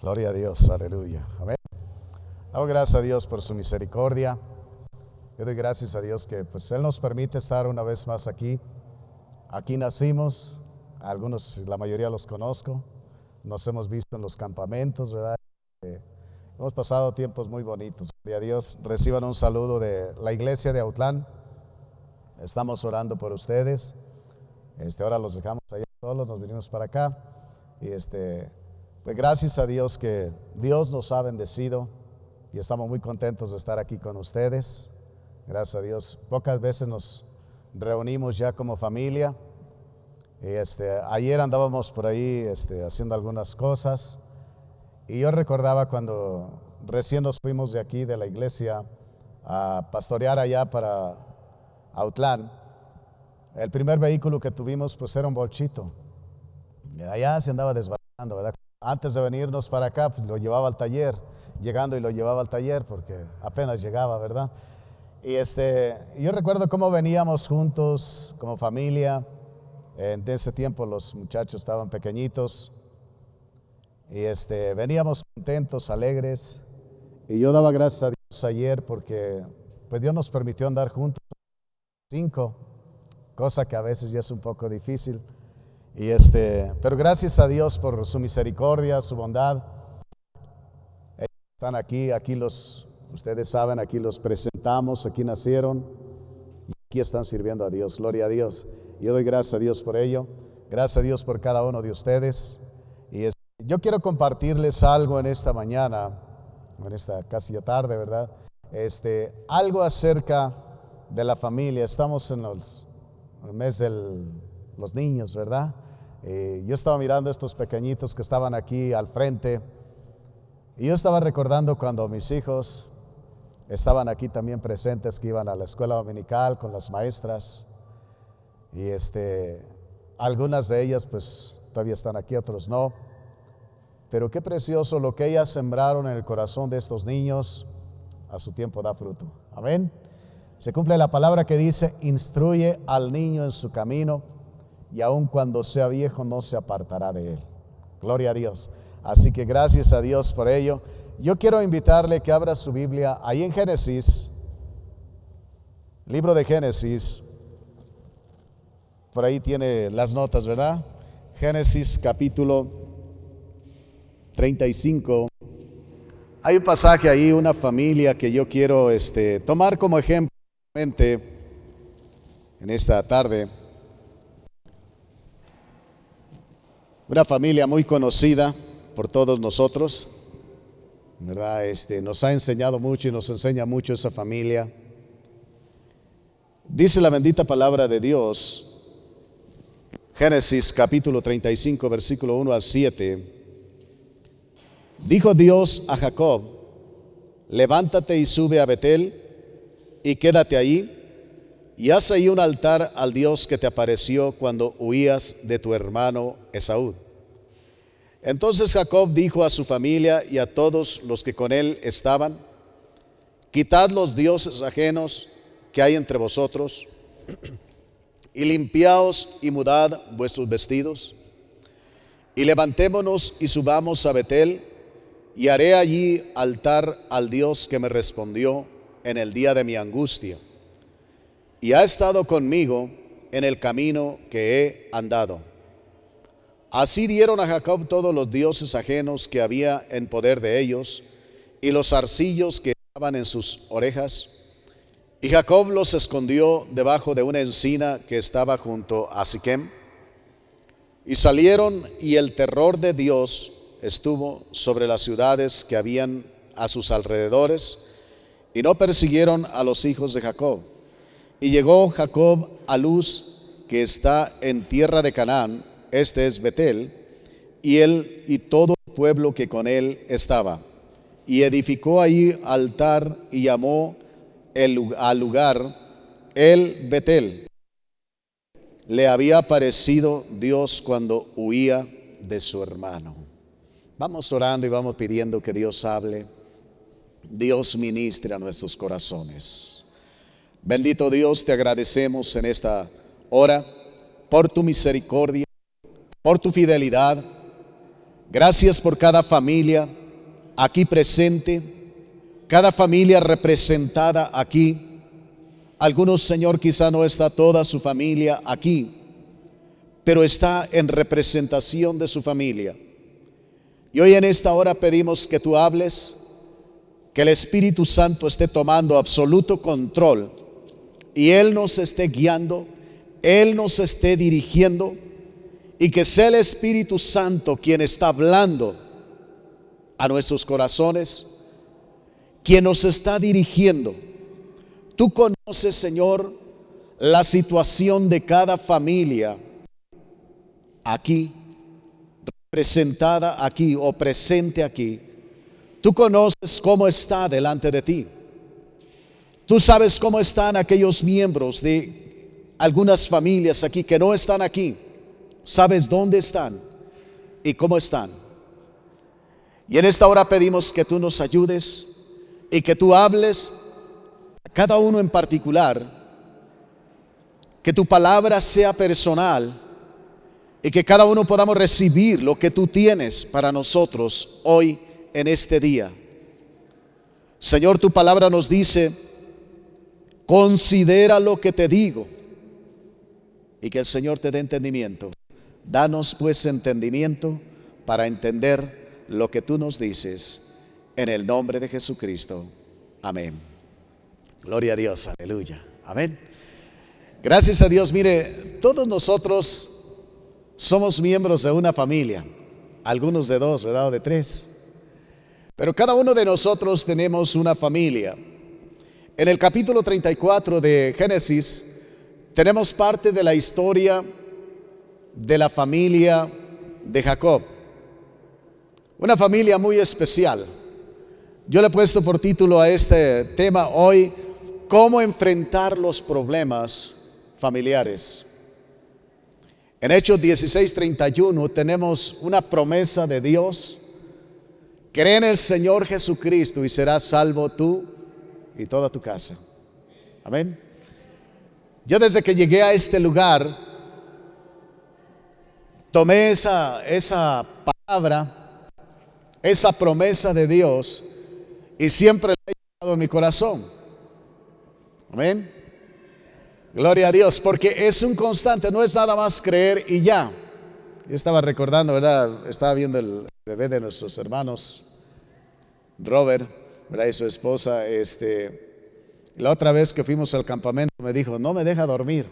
Gloria a Dios, aleluya. Amén. Hago gracias a Dios por su misericordia. Yo doy gracias a Dios que pues Él nos permite estar una vez más aquí. Aquí nacimos, algunos, la mayoría los conozco. Nos hemos visto en los campamentos, ¿verdad? Eh, hemos pasado tiempos muy bonitos. Gloria a Dios. Reciban un saludo de la iglesia de Autlán. Estamos orando por ustedes. Este, ahora los dejamos allá solos, nos vinimos para acá. Y este, pues gracias a Dios que Dios nos ha bendecido y estamos muy contentos de estar aquí con ustedes. Gracias a Dios. Pocas veces nos reunimos ya como familia. Este, ayer andábamos por ahí este, haciendo algunas cosas. Y yo recordaba cuando recién nos fuimos de aquí, de la iglesia, a pastorear allá para Autlán. El primer vehículo que tuvimos pues era un bolchito. Allá se andaba desbaratando, ¿verdad? Antes de venirnos para acá, pues lo llevaba al taller, llegando y lo llevaba al taller porque apenas llegaba, ¿verdad? Y este, yo recuerdo cómo veníamos juntos como familia. En ese tiempo los muchachos estaban pequeñitos y este, veníamos contentos, alegres. Y yo daba gracias a Dios ayer porque pues Dios nos permitió andar juntos cinco, cosa que a veces ya es un poco difícil. Y este, pero gracias a Dios por su misericordia, su bondad. Están aquí, aquí los, ustedes saben, aquí los presentamos, aquí nacieron y aquí están sirviendo a Dios. Gloria a Dios. Yo doy gracias a Dios por ello. Gracias a Dios por cada uno de ustedes. Y yo quiero compartirles algo en esta mañana, en esta casi tarde, ¿verdad? Este, algo acerca de la familia. Estamos en el mes de los niños, ¿verdad? Eh, yo estaba mirando a estos pequeñitos que estaban aquí al frente y yo estaba recordando cuando mis hijos estaban aquí también presentes, que iban a la escuela dominical con las maestras y este, algunas de ellas pues todavía están aquí, otros no. Pero qué precioso lo que ellas sembraron en el corazón de estos niños, a su tiempo da fruto. Amén. Se cumple la palabra que dice, instruye al niño en su camino y aun cuando sea viejo no se apartará de él. Gloria a Dios. Así que gracias a Dios por ello. Yo quiero invitarle que abra su Biblia ahí en Génesis, libro de Génesis. Por ahí tiene las notas, ¿verdad? Génesis capítulo 35. Hay un pasaje ahí, una familia que yo quiero este, tomar como ejemplo en esta tarde. Una familia muy conocida por todos nosotros, ¿verdad? Este, nos ha enseñado mucho y nos enseña mucho esa familia. Dice la bendita palabra de Dios, Génesis capítulo 35, versículo 1 al 7. Dijo Dios a Jacob, levántate y sube a Betel y quédate ahí y haz ahí un altar al Dios que te apareció cuando huías de tu hermano Esaú. Entonces Jacob dijo a su familia y a todos los que con él estaban, quitad los dioses ajenos que hay entre vosotros y limpiaos y mudad vuestros vestidos y levantémonos y subamos a Betel y haré allí altar al Dios que me respondió en el día de mi angustia y ha estado conmigo en el camino que he andado. Así dieron a Jacob todos los dioses ajenos que había en poder de ellos y los arcillos que estaban en sus orejas. Y Jacob los escondió debajo de una encina que estaba junto a Siquem. Y salieron y el terror de Dios estuvo sobre las ciudades que habían a sus alrededores y no persiguieron a los hijos de Jacob. Y llegó Jacob a Luz, que está en tierra de Canaán, este es Betel, y él y todo el pueblo que con él estaba. Y edificó ahí altar y llamó el, al lugar el Betel. Le había parecido Dios cuando huía de su hermano. Vamos orando y vamos pidiendo que Dios hable. Dios ministre a nuestros corazones. Bendito Dios, te agradecemos en esta hora por tu misericordia, por tu fidelidad. Gracias por cada familia aquí presente, cada familia representada aquí. Algunos, Señor, quizá no está toda su familia aquí, pero está en representación de su familia. Y hoy en esta hora pedimos que tú hables, que el Espíritu Santo esté tomando absoluto control y Él nos esté guiando, Él nos esté dirigiendo y que sea el Espíritu Santo quien está hablando a nuestros corazones, quien nos está dirigiendo. Tú conoces, Señor, la situación de cada familia aquí, representada aquí o presente aquí. Tú conoces cómo está delante de ti. Tú sabes cómo están aquellos miembros de algunas familias aquí que no están aquí sabes dónde están y cómo están. Y en esta hora pedimos que tú nos ayudes y que tú hables a cada uno en particular, que tu palabra sea personal y que cada uno podamos recibir lo que tú tienes para nosotros hoy en este día. Señor, tu palabra nos dice, considera lo que te digo y que el Señor te dé entendimiento. Danos pues entendimiento para entender lo que tú nos dices en el nombre de Jesucristo. Amén. Gloria a Dios, aleluya. Amén. Gracias a Dios, mire, todos nosotros somos miembros de una familia, algunos de dos, ¿verdad? O de tres. Pero cada uno de nosotros tenemos una familia. En el capítulo 34 de Génesis tenemos parte de la historia de la familia de Jacob. Una familia muy especial. Yo le he puesto por título a este tema hoy, cómo enfrentar los problemas familiares. En Hechos 16:31 tenemos una promesa de Dios. Cree en el Señor Jesucristo y serás salvo tú y toda tu casa. Amén. Yo desde que llegué a este lugar, tomé esa, esa palabra, esa promesa de Dios y siempre la he llevado en mi corazón. Amén. Gloria a Dios, porque es un constante, no es nada más creer y ya. Yo estaba recordando, ¿verdad? Estaba viendo el bebé de nuestros hermanos, Robert, Y su esposa, este, la otra vez que fuimos al campamento me dijo, no me deja dormir.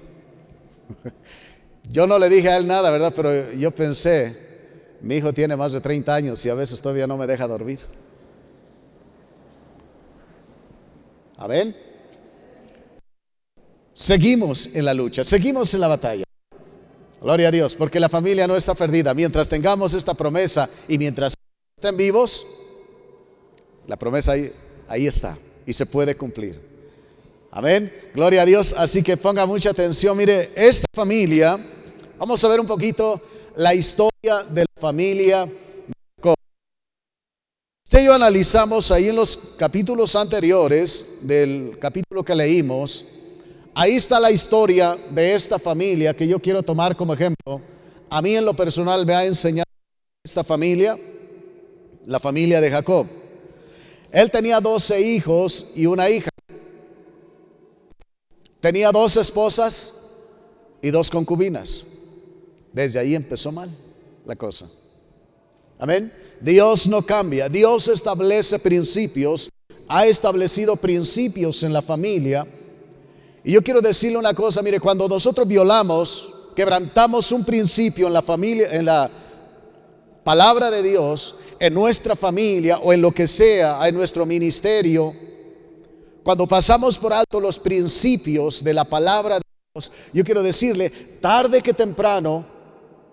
Yo no le dije a él nada, ¿verdad? Pero yo pensé, mi hijo tiene más de 30 años y a veces todavía no me deja dormir. Amén. Seguimos en la lucha, seguimos en la batalla. Gloria a Dios, porque la familia no está perdida. Mientras tengamos esta promesa y mientras estén vivos, la promesa ahí, está y se puede cumplir. Amén. Gloria a Dios. Así que ponga mucha atención. Mire, esta familia Vamos a ver un poquito la historia de la familia Usted y yo analizamos ahí en los capítulos anteriores del capítulo que leímos, ahí está la historia de esta familia que yo quiero tomar como ejemplo. A mí en lo personal me ha enseñado esta familia, la familia de Jacob. Él tenía 12 hijos y una hija. Tenía dos esposas y dos concubinas. Desde ahí empezó mal la cosa. Amén. Dios no cambia. Dios establece principios. Ha establecido principios en la familia. Y yo quiero decirle una cosa, mire, cuando nosotros violamos, quebrantamos un principio en la familia, en la palabra de Dios, en nuestra familia o en lo que sea, en nuestro ministerio, cuando pasamos por alto los principios de la palabra de Dios, yo quiero decirle, tarde que temprano,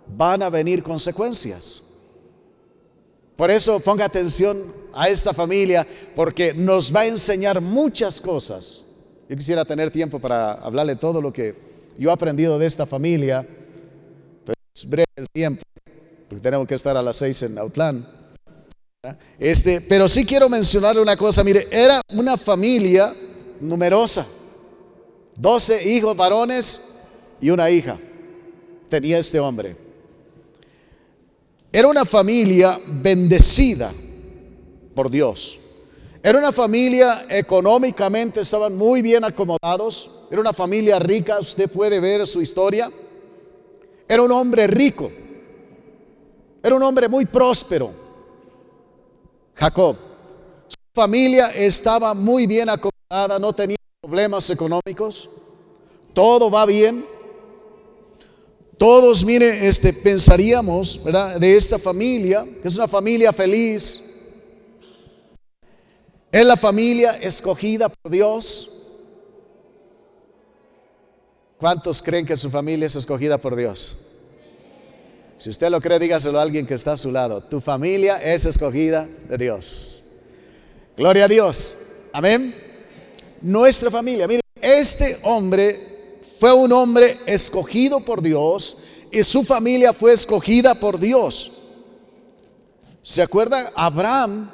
van a venir consecuencias. Por eso ponga atención a esta familia porque nos va a enseñar muchas cosas. Yo quisiera tener tiempo para hablarle todo lo que yo he aprendido de esta familia, pero es breve el tiempo, porque tenemos que estar a las seis en Autlán. Este, pero sí quiero mencionarle una cosa, mire, era una familia numerosa, doce hijos varones y una hija tenía este hombre. Era una familia bendecida por Dios. Era una familia económicamente, estaban muy bien acomodados. Era una familia rica, usted puede ver su historia. Era un hombre rico. Era un hombre muy próspero. Jacob. Su familia estaba muy bien acomodada, no tenía problemas económicos. Todo va bien. Todos, mire, este, pensaríamos, ¿verdad? De esta familia, que es una familia feliz. Es la familia escogida por Dios. ¿Cuántos creen que su familia es escogida por Dios? Si usted lo cree, dígaselo a alguien que está a su lado. Tu familia es escogida de Dios. Gloria a Dios. Amén. Nuestra familia. Mire, este hombre fue un hombre escogido por Dios y su familia fue escogida por Dios. ¿Se acuerdan? Abraham,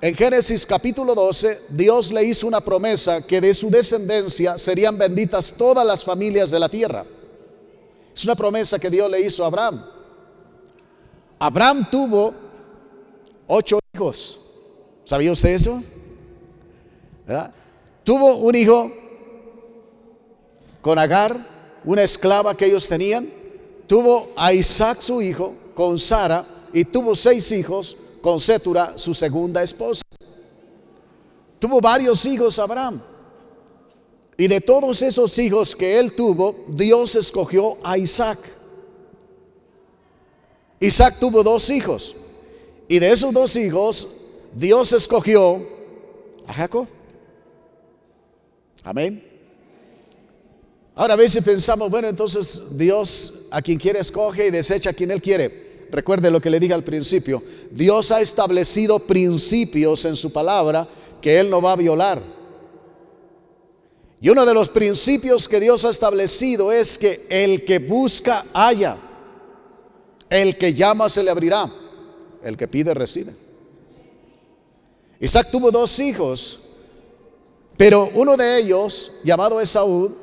en Génesis capítulo 12, Dios le hizo una promesa que de su descendencia serían benditas todas las familias de la tierra. Es una promesa que Dios le hizo a Abraham. Abraham tuvo ocho hijos. ¿Sabía usted eso? Tuvo un hijo con Agar, una esclava que ellos tenían, tuvo a Isaac su hijo con Sara y tuvo seis hijos con Setura, su segunda esposa. Tuvo varios hijos Abraham. Y de todos esos hijos que él tuvo, Dios escogió a Isaac. Isaac tuvo dos hijos. Y de esos dos hijos, Dios escogió a Jacob. Amén. Ahora a veces pensamos, bueno, entonces Dios a quien quiere escoge y desecha a quien Él quiere. Recuerde lo que le dije al principio. Dios ha establecido principios en su palabra que Él no va a violar. Y uno de los principios que Dios ha establecido es que el que busca haya, el que llama se le abrirá, el que pide recibe. Isaac tuvo dos hijos, pero uno de ellos, llamado Esaú,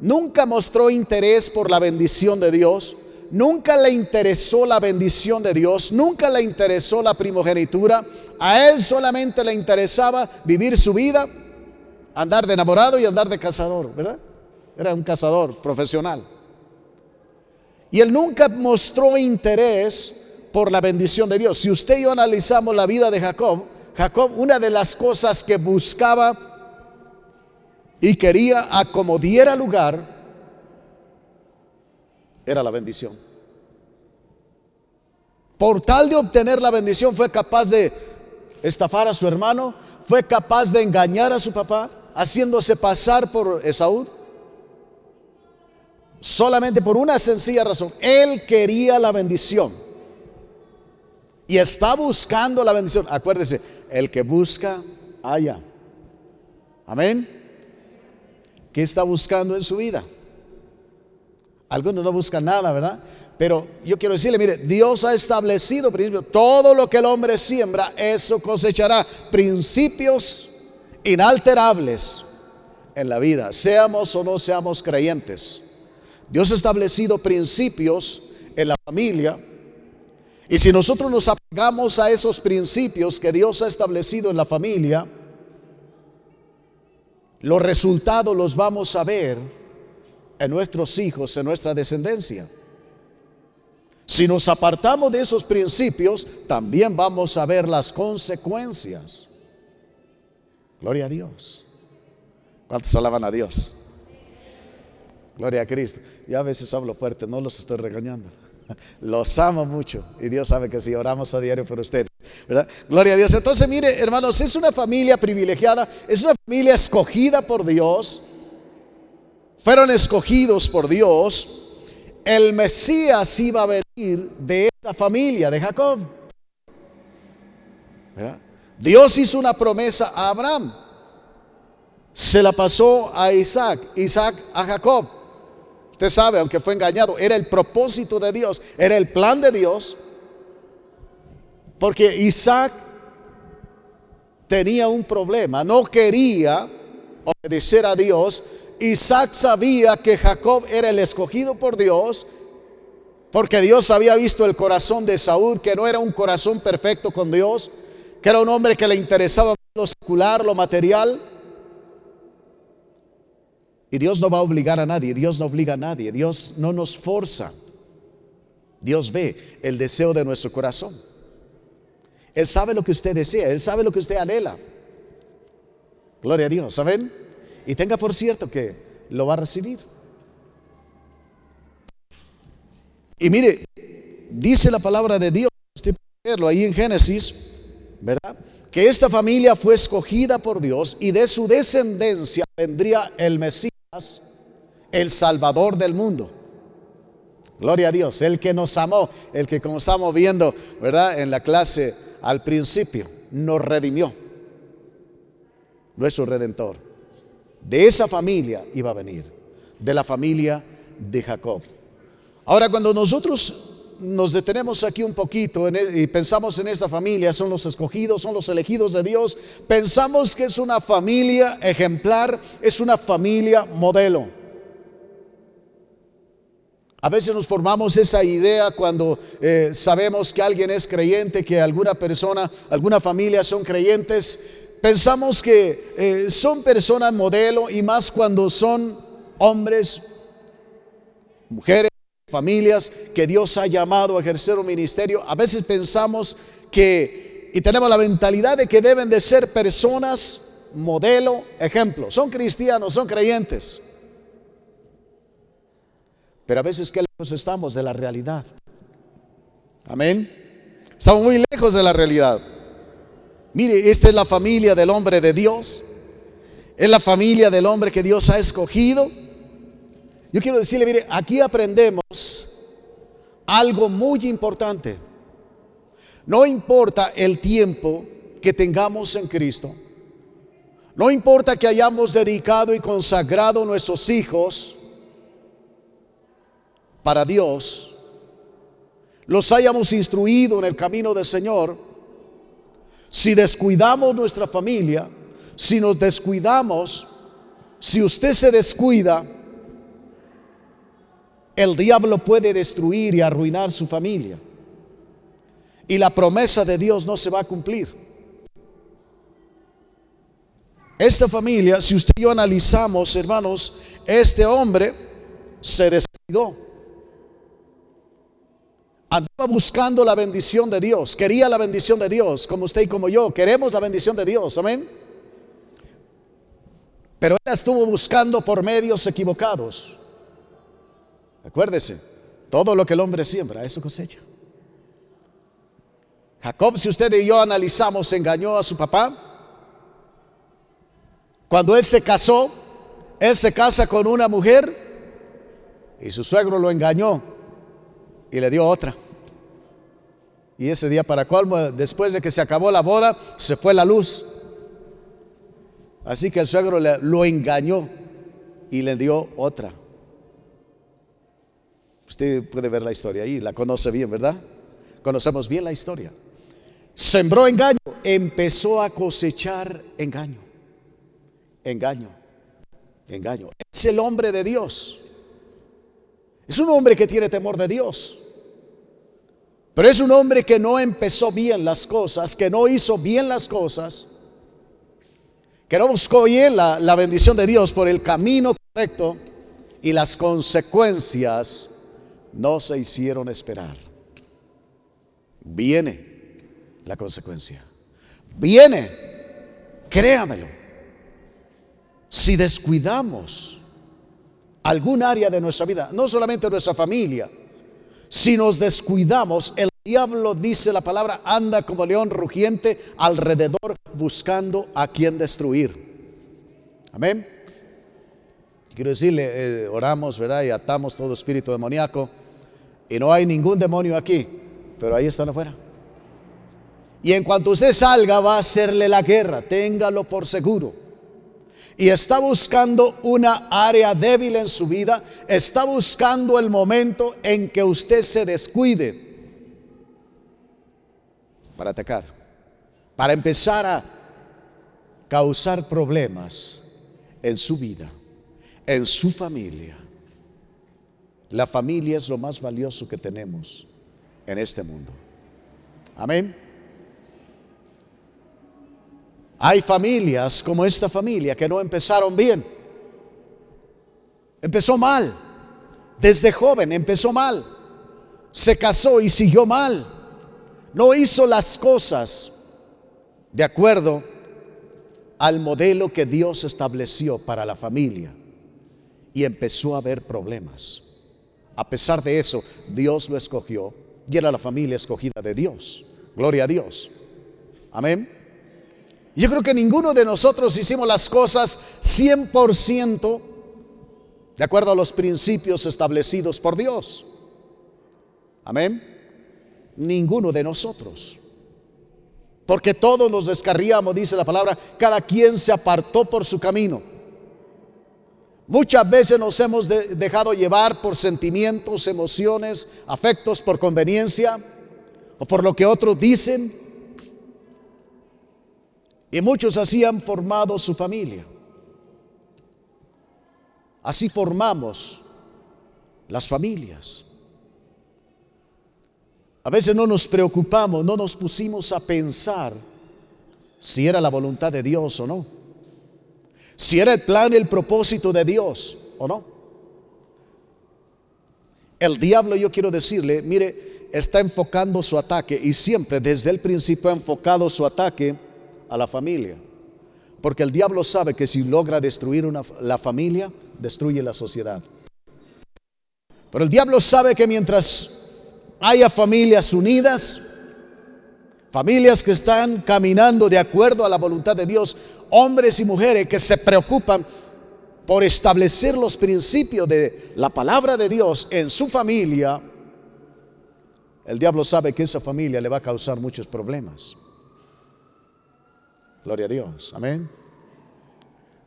nunca mostró interés por la bendición de Dios, nunca le interesó la bendición de Dios, nunca le interesó la primogenitura, a él solamente le interesaba vivir su vida, andar de enamorado y andar de cazador, ¿verdad? Era un cazador profesional. Y él nunca mostró interés por la bendición de Dios. Si usted y yo analizamos la vida de Jacob, Jacob, una de las cosas que buscaba y quería acomodiera lugar, era la bendición. Por tal de obtener la bendición fue capaz de estafar a su hermano, fue capaz de engañar a su papá, haciéndose pasar por Esaú. Solamente por una sencilla razón. Él quería la bendición. Y está buscando la bendición. Acuérdese, el que busca, haya. Amén. ¿Qué está buscando en su vida? Algunos no buscan nada, ¿verdad? Pero yo quiero decirle, mire, Dios ha establecido principios. Todo lo que el hombre siembra, eso cosechará. Principios inalterables en la vida, seamos o no seamos creyentes. Dios ha establecido principios en la familia. Y si nosotros nos apegamos a esos principios que Dios ha establecido en la familia, los resultados los vamos a ver en nuestros hijos, en nuestra descendencia. Si nos apartamos de esos principios, también vamos a ver las consecuencias. Gloria a Dios. ¿Cuántos alaban a Dios? Gloria a Cristo. Y a veces hablo fuerte, no los estoy regañando. Los amo mucho y Dios sabe que si oramos a diario por usted, ¿verdad? Gloria a Dios. Entonces, mire, hermanos, es una familia privilegiada, es una familia escogida por Dios. Fueron escogidos por Dios. El Mesías iba a venir de esa familia, de Jacob. Dios hizo una promesa a Abraham. Se la pasó a Isaac, Isaac a Jacob. Usted sabe, aunque fue engañado, era el propósito de Dios, era el plan de Dios. Porque Isaac tenía un problema, no quería obedecer a Dios. Isaac sabía que Jacob era el escogido por Dios Porque Dios había visto el corazón de Saúl, que no era un corazón perfecto con Dios, que era un hombre que le interesaba lo secular, lo material. Y Dios no va a obligar a nadie, Dios no obliga a nadie, Dios no nos forza. Dios ve el deseo de nuestro corazón. Él sabe lo que usted desea, Él sabe lo que usted anhela. Gloria a Dios, ¿saben? Y tenga por cierto que lo va a recibir. Y mire, dice la palabra de Dios, usted puede verlo ahí en Génesis, ¿verdad? Que esta familia fue escogida por Dios y de su descendencia vendría el Mesías, el Salvador del mundo. Gloria a Dios, el que nos amó, el que como estamos viendo, ¿verdad? En la clase al principio, nos redimió. Nuestro redentor. De esa familia iba a venir, de la familia de Jacob. Ahora, cuando nosotros nos detenemos aquí un poquito e, y pensamos en esa familia, son los escogidos, son los elegidos de Dios, pensamos que es una familia ejemplar, es una familia modelo. A veces nos formamos esa idea cuando eh, sabemos que alguien es creyente, que alguna persona, alguna familia son creyentes. Pensamos que eh, son personas modelo y más cuando son hombres, mujeres familias que Dios ha llamado a ejercer un ministerio, a veces pensamos que, y tenemos la mentalidad de que deben de ser personas, modelo, ejemplo. Son cristianos, son creyentes. Pero a veces que lejos estamos de la realidad. Amén. Estamos muy lejos de la realidad. Mire, esta es la familia del hombre de Dios. Es la familia del hombre que Dios ha escogido yo quiero decirle, mire, aquí aprendemos algo muy importante. No importa el tiempo que tengamos en Cristo, no importa que hayamos dedicado y consagrado nuestros hijos para Dios, los hayamos instruido en el camino del Señor, si descuidamos nuestra familia, si nos descuidamos, si usted se descuida, el diablo puede destruir y arruinar su familia. Y la promesa de Dios no se va a cumplir. Esta familia, si usted y yo analizamos, hermanos, este hombre se descuidó. Andaba buscando la bendición de Dios, quería la bendición de Dios, como usted y como yo, queremos la bendición de Dios, amén. Pero él estuvo buscando por medios equivocados. Acuérdese, todo lo que el hombre siembra, eso cosecha. Jacob, si usted y yo analizamos, engañó a su papá. Cuando él se casó, él se casa con una mujer y su suegro lo engañó y le dio otra. Y ese día para colmo, después de que se acabó la boda, se fue la luz. Así que el suegro lo engañó y le dio otra. Usted puede ver la historia ahí, la conoce bien, ¿verdad? Conocemos bien la historia. Sembró engaño, empezó a cosechar engaño. Engaño, engaño. Es el hombre de Dios. Es un hombre que tiene temor de Dios. Pero es un hombre que no empezó bien las cosas, que no hizo bien las cosas, que no buscó bien la, la bendición de Dios por el camino correcto y las consecuencias no se hicieron esperar. Viene la consecuencia. Viene, créamelo. Si descuidamos algún área de nuestra vida, no solamente nuestra familia, si nos descuidamos, el diablo dice la palabra, anda como león rugiente alrededor buscando a quien destruir. Amén. Quiero decirle, eh, oramos, ¿verdad? Y atamos todo espíritu demoníaco. Y no hay ningún demonio aquí, pero ahí están afuera. Y en cuanto usted salga, va a hacerle la guerra, téngalo por seguro. Y está buscando una área débil en su vida, está buscando el momento en que usted se descuide para atacar, para empezar a causar problemas en su vida en su familia. La familia es lo más valioso que tenemos en este mundo. Amén. Hay familias como esta familia que no empezaron bien. Empezó mal. Desde joven empezó mal. Se casó y siguió mal. No hizo las cosas de acuerdo al modelo que Dios estableció para la familia. Y empezó a haber problemas. A pesar de eso, Dios lo escogió y era la familia escogida de Dios. Gloria a Dios. Amén. Yo creo que ninguno de nosotros hicimos las cosas 100% de acuerdo a los principios establecidos por Dios. Amén. Ninguno de nosotros. Porque todos nos descarriamos, dice la palabra, cada quien se apartó por su camino. Muchas veces nos hemos dejado llevar por sentimientos, emociones, afectos, por conveniencia o por lo que otros dicen. Y muchos así han formado su familia. Así formamos las familias. A veces no nos preocupamos, no nos pusimos a pensar si era la voluntad de Dios o no si era el plan y el propósito de Dios o no. El diablo, yo quiero decirle, mire, está enfocando su ataque y siempre desde el principio ha enfocado su ataque a la familia. Porque el diablo sabe que si logra destruir una, la familia, destruye la sociedad. Pero el diablo sabe que mientras haya familias unidas, familias que están caminando de acuerdo a la voluntad de Dios, hombres y mujeres que se preocupan por establecer los principios de la palabra de Dios en su familia, el diablo sabe que esa familia le va a causar muchos problemas. Gloria a Dios, amén.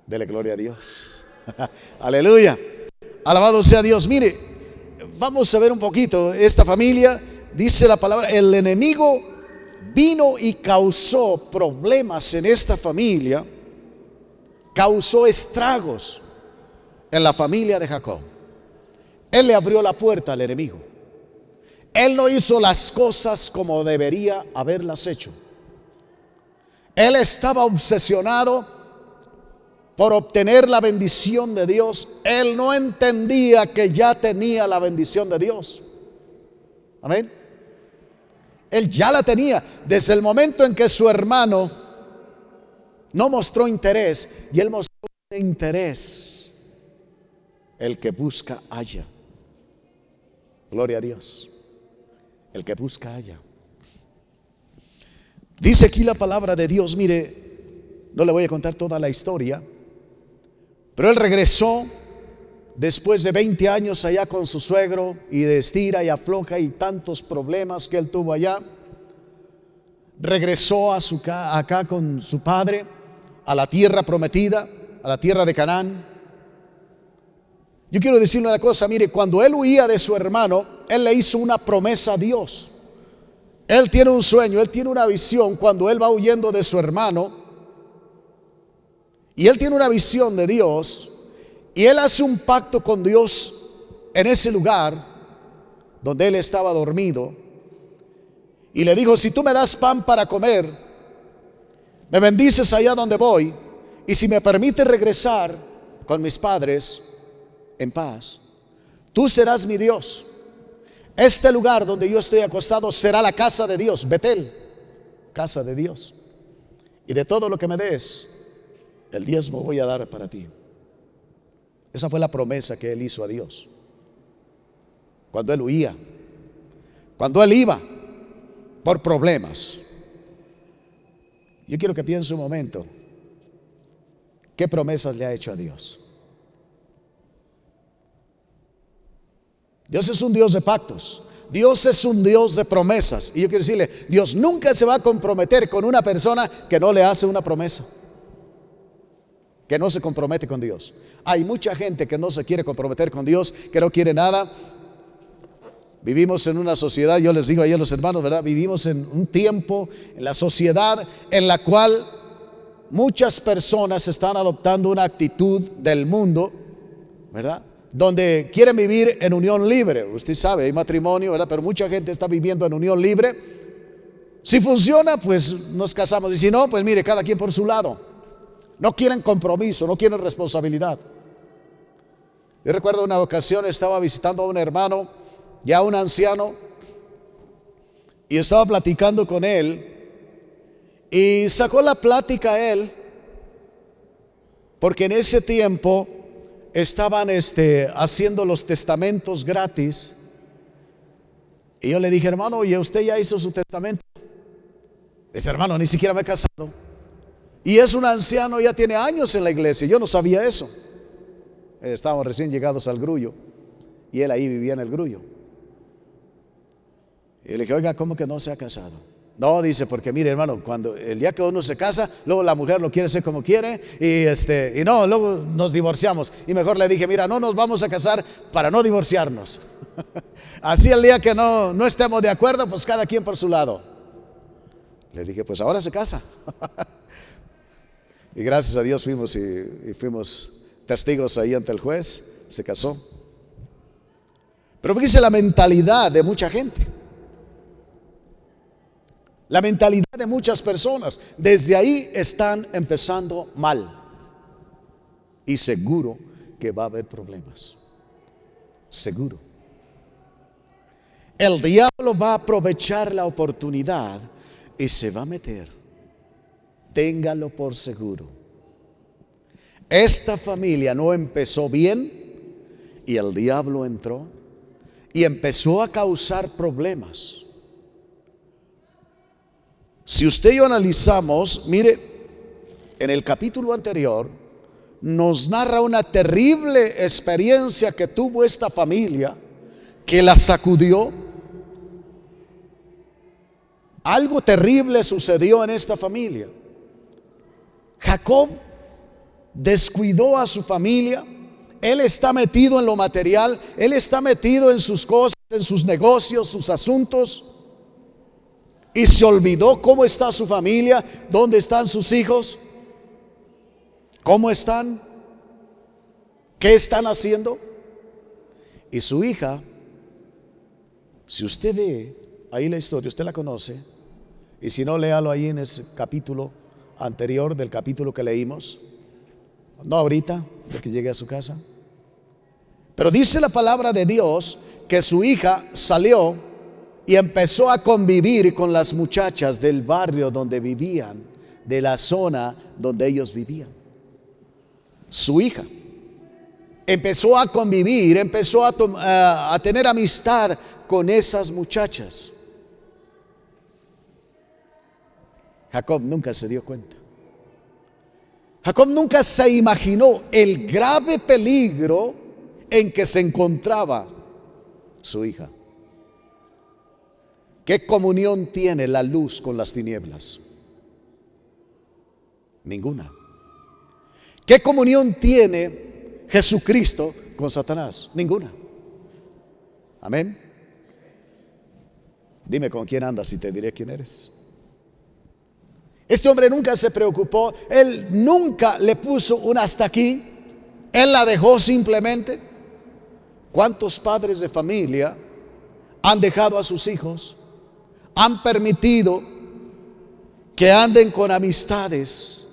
Dele gloria a Dios. Aleluya. Alabado sea Dios. Mire, vamos a ver un poquito esta familia. Dice la palabra, el enemigo vino y causó problemas en esta familia, causó estragos en la familia de Jacob. Él le abrió la puerta al enemigo. Él no hizo las cosas como debería haberlas hecho. Él estaba obsesionado por obtener la bendición de Dios. Él no entendía que ya tenía la bendición de Dios. Amén. Él ya la tenía desde el momento en que su hermano no mostró interés y él mostró interés. El que busca haya. Gloria a Dios. El que busca haya. Dice aquí la palabra de Dios, mire, no le voy a contar toda la historia, pero él regresó después de 20 años allá con su suegro y de estira y afloja y tantos problemas que él tuvo allá, regresó a su, acá con su padre a la tierra prometida, a la tierra de Canaán. Yo quiero decirle una cosa, mire, cuando él huía de su hermano, él le hizo una promesa a Dios. Él tiene un sueño, él tiene una visión cuando él va huyendo de su hermano. Y él tiene una visión de Dios y él hace un pacto con Dios en ese lugar donde él estaba dormido. Y le dijo, si tú me das pan para comer, me bendices allá donde voy, y si me permites regresar con mis padres en paz, tú serás mi Dios. Este lugar donde yo estoy acostado será la casa de Dios, Betel, casa de Dios. Y de todo lo que me des, el diezmo voy a dar para ti. Esa fue la promesa que él hizo a Dios. Cuando él huía, cuando él iba por problemas. Yo quiero que piense un momento, ¿qué promesas le ha hecho a Dios? Dios es un Dios de pactos. Dios es un Dios de promesas. Y yo quiero decirle, Dios nunca se va a comprometer con una persona que no le hace una promesa. Que no se compromete con Dios. Hay mucha gente que no se quiere comprometer con Dios, que no quiere nada. Vivimos en una sociedad, yo les digo ahí a los hermanos, ¿verdad? Vivimos en un tiempo, en la sociedad en la cual muchas personas están adoptando una actitud del mundo, ¿verdad? donde quieren vivir en unión libre. Usted sabe, hay matrimonio, ¿verdad? Pero mucha gente está viviendo en unión libre. Si funciona, pues nos casamos. Y si no, pues mire, cada quien por su lado. No quieren compromiso, no quieren responsabilidad. Yo recuerdo una ocasión estaba visitando a un hermano, ya un anciano, y estaba platicando con él. Y sacó la plática a él, porque en ese tiempo estaban este, haciendo los testamentos gratis. Y yo le dije, hermano, oye, usted ya hizo su testamento. Dice, hermano, ni siquiera me he casado. Y es un anciano, ya tiene años en la iglesia. Yo no sabía eso. Estábamos recién llegados al grullo. Y él ahí vivía en el grullo. Y le dije, oiga, ¿cómo que no se ha casado? No, dice, porque mire hermano, cuando el día que uno se casa, luego la mujer lo quiere hacer como quiere y este y no, luego nos divorciamos. Y mejor le dije, mira, no nos vamos a casar para no divorciarnos. Así el día que no, no estemos de acuerdo, pues cada quien por su lado. Le dije, pues ahora se casa. y gracias a Dios fuimos y, fuimos testigos ahí ante el juez, se casó. Pero fíjese la mentalidad de mucha gente. La mentalidad de muchas personas. Desde ahí están empezando mal. Y seguro que va a haber problemas. Seguro. El diablo va a aprovechar la oportunidad y se va a meter. Téngalo por seguro. Esta familia no empezó bien y el diablo entró y empezó a causar problemas. Si usted y yo analizamos, mire, en el capítulo anterior nos narra una terrible experiencia que tuvo esta familia, que la sacudió. Algo terrible sucedió en esta familia. Jacob descuidó a su familia. Él está metido en lo material, él está metido en sus cosas, en sus negocios, sus asuntos y se olvidó cómo está su familia, dónde están sus hijos, cómo están, qué están haciendo. Y su hija, si usted ve ahí la historia, usted la conoce, y si no, léalo ahí en ese capítulo anterior del capítulo que leímos, no ahorita, de que llegue a su casa. Pero dice la palabra de Dios que su hija salió y empezó a convivir con las muchachas del barrio donde vivían, de la zona donde ellos vivían. Su hija empezó a convivir, empezó a, a tener amistad con esas muchachas. Jacob nunca se dio cuenta. Jacob nunca se imaginó el grave peligro en que se encontraba su hija. ¿Qué comunión tiene la luz con las tinieblas? Ninguna. ¿Qué comunión tiene Jesucristo con Satanás? Ninguna. Amén. Dime con quién andas y te diré quién eres. Este hombre nunca se preocupó, él nunca le puso un hasta aquí, él la dejó simplemente. ¿Cuántos padres de familia han dejado a sus hijos han permitido que anden con amistades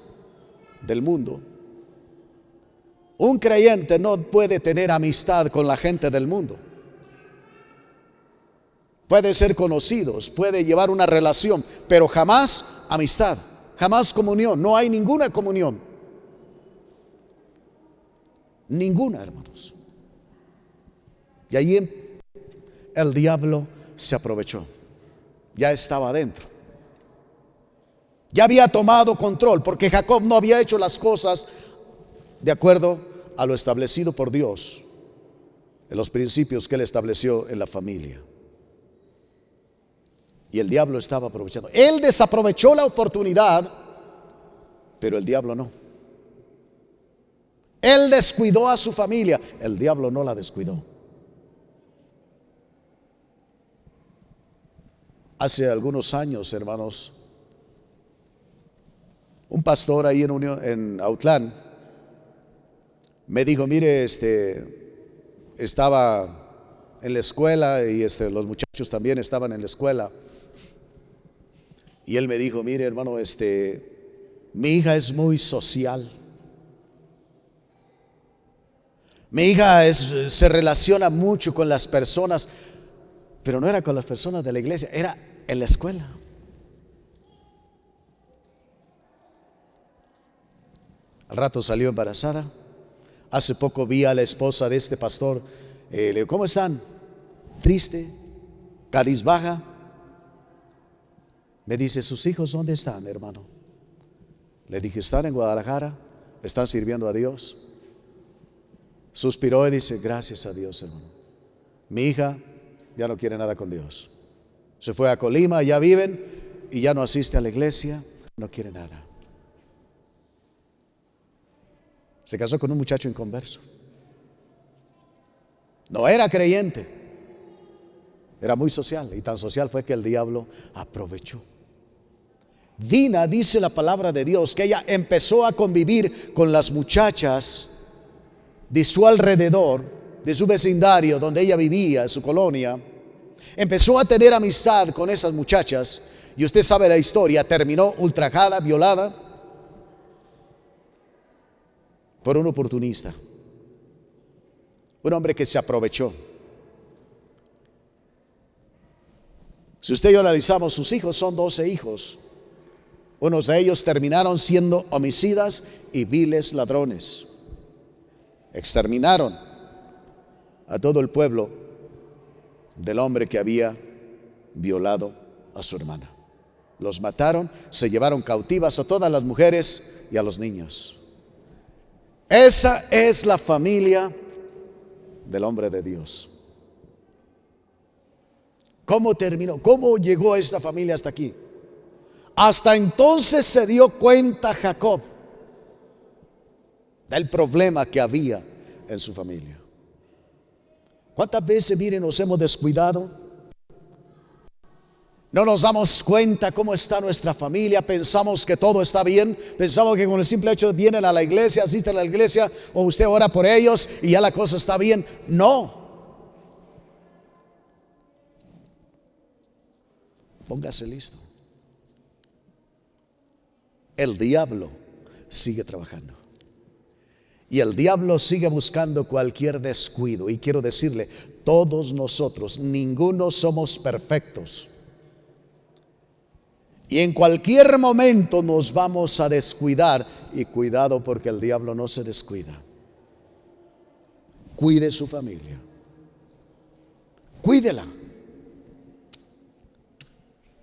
del mundo. Un creyente no puede tener amistad con la gente del mundo. Puede ser conocidos, puede llevar una relación, pero jamás amistad, jamás comunión. No hay ninguna comunión. Ninguna, hermanos. Y allí el diablo se aprovechó ya estaba adentro. Ya había tomado control porque Jacob no había hecho las cosas de acuerdo a lo establecido por Dios, en los principios que él estableció en la familia. Y el diablo estaba aprovechando. Él desaprovechó la oportunidad, pero el diablo no. Él descuidó a su familia, el diablo no la descuidó. Hace algunos años, hermanos, un pastor ahí en, Unión, en Autlán me dijo, mire, este, estaba en la escuela y este, los muchachos también estaban en la escuela. Y él me dijo, mire hermano, este, mi hija es muy social. Mi hija es, se relaciona mucho con las personas, pero no era con las personas de la iglesia, era en la escuela. Al rato salió embarazada. Hace poco vi a la esposa de este pastor. Eh, le digo, ¿cómo están? Triste, baja. Me dice, ¿sus hijos dónde están, hermano? Le dije, están en Guadalajara, están sirviendo a Dios. Suspiró y dice, gracias a Dios, hermano. Mi hija ya no quiere nada con Dios. Se fue a Colima, ya viven y ya no asiste a la iglesia, no quiere nada. Se casó con un muchacho inconverso. No era creyente. Era muy social. Y tan social fue que el diablo aprovechó. Dina dice la palabra de Dios que ella empezó a convivir con las muchachas de su alrededor, de su vecindario donde ella vivía, su colonia. Empezó a tener amistad con esas muchachas y usted sabe la historia, terminó ultrajada, violada por un oportunista, un hombre que se aprovechó. Si usted y yo analizamos, sus hijos son 12 hijos. Unos de ellos terminaron siendo homicidas y viles ladrones. Exterminaron a todo el pueblo del hombre que había violado a su hermana. Los mataron, se llevaron cautivas a todas las mujeres y a los niños. Esa es la familia del hombre de Dios. ¿Cómo terminó? ¿Cómo llegó esta familia hasta aquí? Hasta entonces se dio cuenta Jacob del problema que había en su familia. ¿Cuántas veces, miren, nos hemos descuidado? No nos damos cuenta cómo está nuestra familia, pensamos que todo está bien, pensamos que con el simple hecho vienen a la iglesia, asisten a la iglesia o usted ora por ellos y ya la cosa está bien. No. Póngase listo. El diablo sigue trabajando. Y el diablo sigue buscando cualquier descuido. Y quiero decirle, todos nosotros, ninguno somos perfectos. Y en cualquier momento nos vamos a descuidar. Y cuidado porque el diablo no se descuida. Cuide su familia. Cuídela.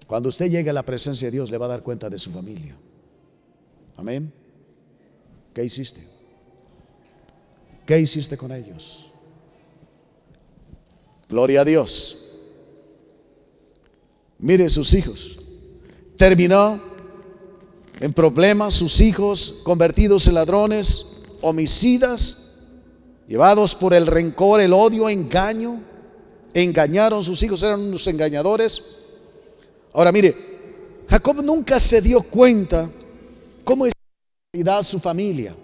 Cuando usted llegue a la presencia de Dios le va a dar cuenta de su familia. Amén. ¿Qué hiciste? ¿Qué hiciste con ellos? Gloria a Dios. Mire sus hijos terminó en problemas, sus hijos convertidos en ladrones, homicidas, llevados por el rencor, el odio, engaño. Engañaron sus hijos, eran unos engañadores. Ahora mire, Jacob nunca se dio cuenta cómo estaba su familia.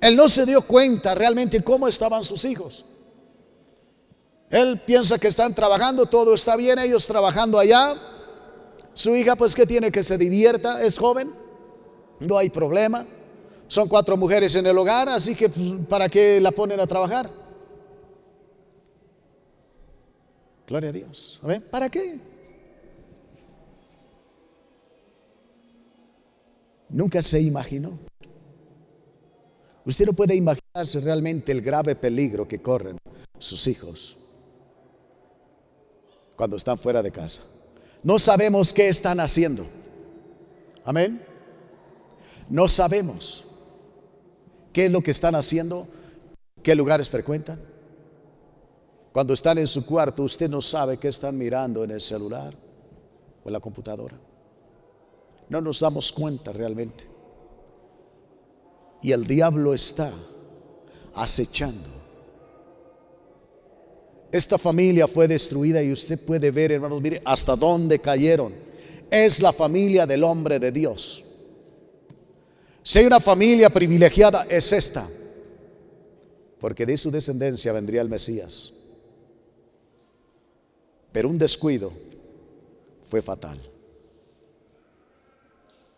Él no se dio cuenta realmente cómo estaban sus hijos. Él piensa que están trabajando, todo está bien, ellos trabajando allá, su hija, pues, que tiene que se divierta? Es joven, no hay problema. Son cuatro mujeres en el hogar, así que, pues, ¿para qué la ponen a trabajar? Gloria a Dios. ¿para qué? Nunca se imaginó. Usted no puede imaginarse realmente el grave peligro que corren sus hijos cuando están fuera de casa. No sabemos qué están haciendo. Amén. No sabemos qué es lo que están haciendo, qué lugares frecuentan. Cuando están en su cuarto, usted no sabe qué están mirando en el celular o en la computadora. No nos damos cuenta realmente. Y el diablo está acechando esta familia fue destruida y usted puede ver, hermanos, mire hasta dónde cayeron. Es la familia del hombre de Dios. Si hay una familia privilegiada, es esta. porque de su descendencia vendría el Mesías. Pero un descuido fue fatal.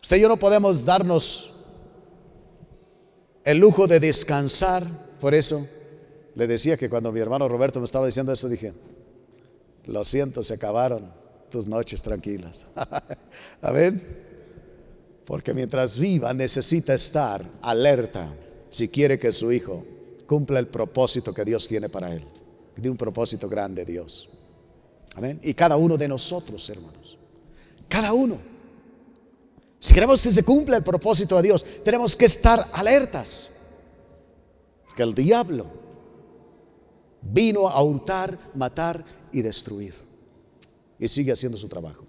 Usted y yo no podemos darnos el lujo de descansar. Por eso le decía que cuando mi hermano Roberto me estaba diciendo eso, dije, lo siento, se acabaron tus noches tranquilas. Amén. Porque mientras viva necesita estar alerta si quiere que su hijo cumpla el propósito que Dios tiene para él. De un propósito grande Dios. Amén. Y cada uno de nosotros, hermanos. Cada uno. Si queremos que se cumpla el propósito de Dios, tenemos que estar alertas. Que el diablo vino a hurtar, matar y destruir. Y sigue haciendo su trabajo.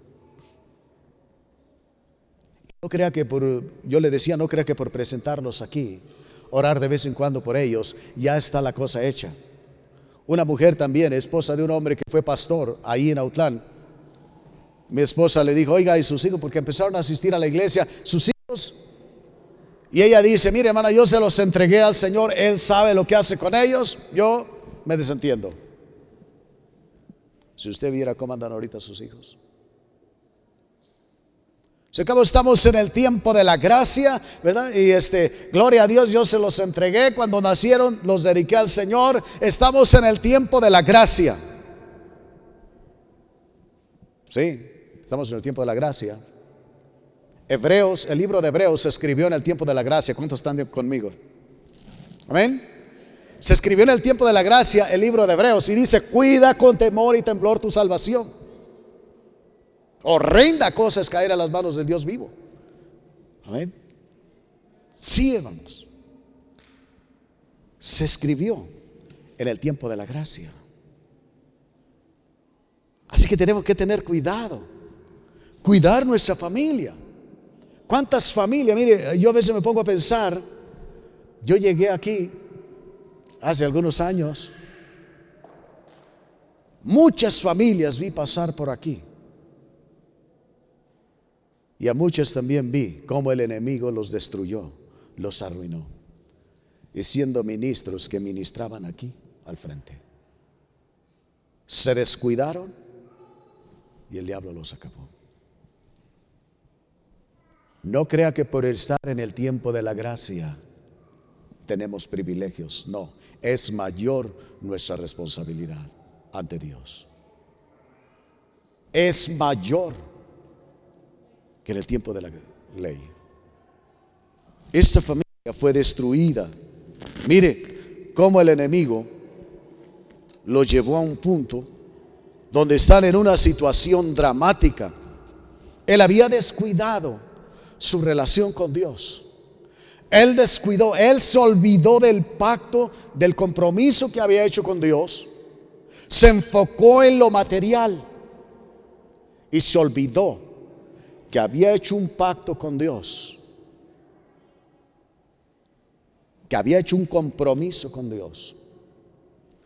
No crea que por, yo le decía, no crea que por presentarlos aquí, orar de vez en cuando por ellos, ya está la cosa hecha. Una mujer también, esposa de un hombre que fue pastor ahí en Autlán. Mi esposa le dijo, oiga, y sus hijos, porque empezaron a asistir a la iglesia, sus hijos. Y ella dice, mire hermana, yo se los entregué al Señor, Él sabe lo que hace con ellos, yo me desentiendo. Si usted viera cómo andan ahorita sus hijos. Si acabo estamos en el tiempo de la gracia, ¿verdad? Y este, gloria a Dios, yo se los entregué cuando nacieron, los dediqué al Señor. Estamos en el tiempo de la gracia. Sí, estamos en el tiempo de la gracia. Hebreos, el libro de Hebreos se escribió en el tiempo de la gracia. ¿Cuántos están conmigo? Amén. Se escribió en el tiempo de la gracia el libro de Hebreos y dice, cuida con temor y temblor tu salvación. Horrenda cosa es caer a las manos del Dios vivo. Amén. Sí, hermanos. Se escribió en el tiempo de la gracia. Así que tenemos que tener cuidado. Cuidar nuestra familia. ¿Cuántas familias? Mire, yo a veces me pongo a pensar, yo llegué aquí hace algunos años, muchas familias vi pasar por aquí. Y a muchos también vi cómo el enemigo los destruyó, los arruinó. Y siendo ministros que ministraban aquí al frente. Se descuidaron y el diablo los acabó. No crea que por estar en el tiempo de la gracia tenemos privilegios. No, es mayor nuestra responsabilidad ante Dios. Es mayor que en el tiempo de la ley. Esta familia fue destruida. Mire cómo el enemigo lo llevó a un punto donde están en una situación dramática. Él había descuidado su relación con Dios. Él descuidó, él se olvidó del pacto, del compromiso que había hecho con Dios. Se enfocó en lo material y se olvidó que había hecho un pacto con Dios, que había hecho un compromiso con Dios.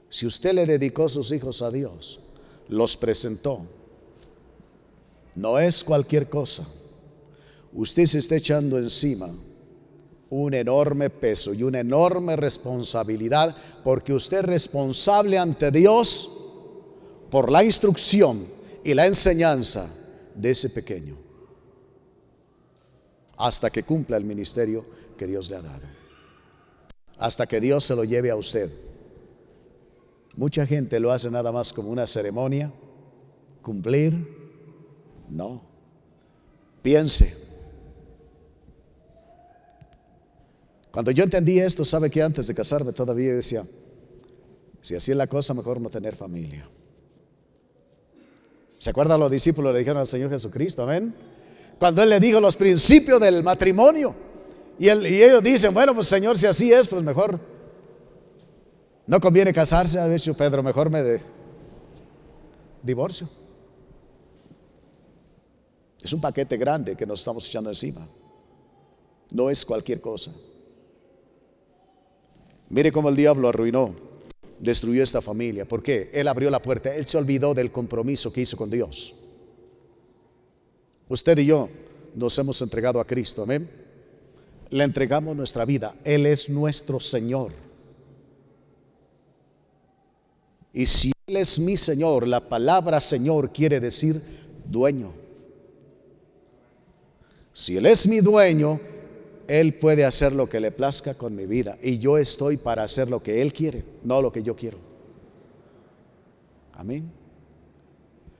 Si usted le dedicó sus hijos a Dios, los presentó, no es cualquier cosa. Usted se está echando encima un enorme peso y una enorme responsabilidad porque usted es responsable ante Dios por la instrucción y la enseñanza de ese pequeño hasta que cumpla el ministerio que Dios le ha dado. Hasta que Dios se lo lleve a usted. Mucha gente lo hace nada más como una ceremonia, cumplir. No. Piense. Cuando yo entendí esto, sabe que antes de casarme todavía decía, si así es la cosa, mejor no tener familia. ¿Se acuerdan los discípulos le dijeron al Señor Jesucristo? Amén cuando él le dijo los principios del matrimonio. Y, ellos dicen, bueno, pues Señor, si así es, pues mejor no conviene casarse, ha dicho Pedro, mejor me de divorcio. Es un paquete grande que nos estamos echando encima. No es cualquier cosa. Mire cómo el diablo arruinó, destruyó esta familia. ¿Por qué? Él abrió la puerta, él se olvidó del compromiso que hizo con Dios. Usted y yo nos hemos entregado a Cristo, amén. Le entregamos nuestra vida. Él es nuestro Señor. Y si Él es mi Señor, la palabra Señor quiere decir dueño. Si Él es mi dueño, Él puede hacer lo que le plazca con mi vida. Y yo estoy para hacer lo que Él quiere, no lo que yo quiero. Amén.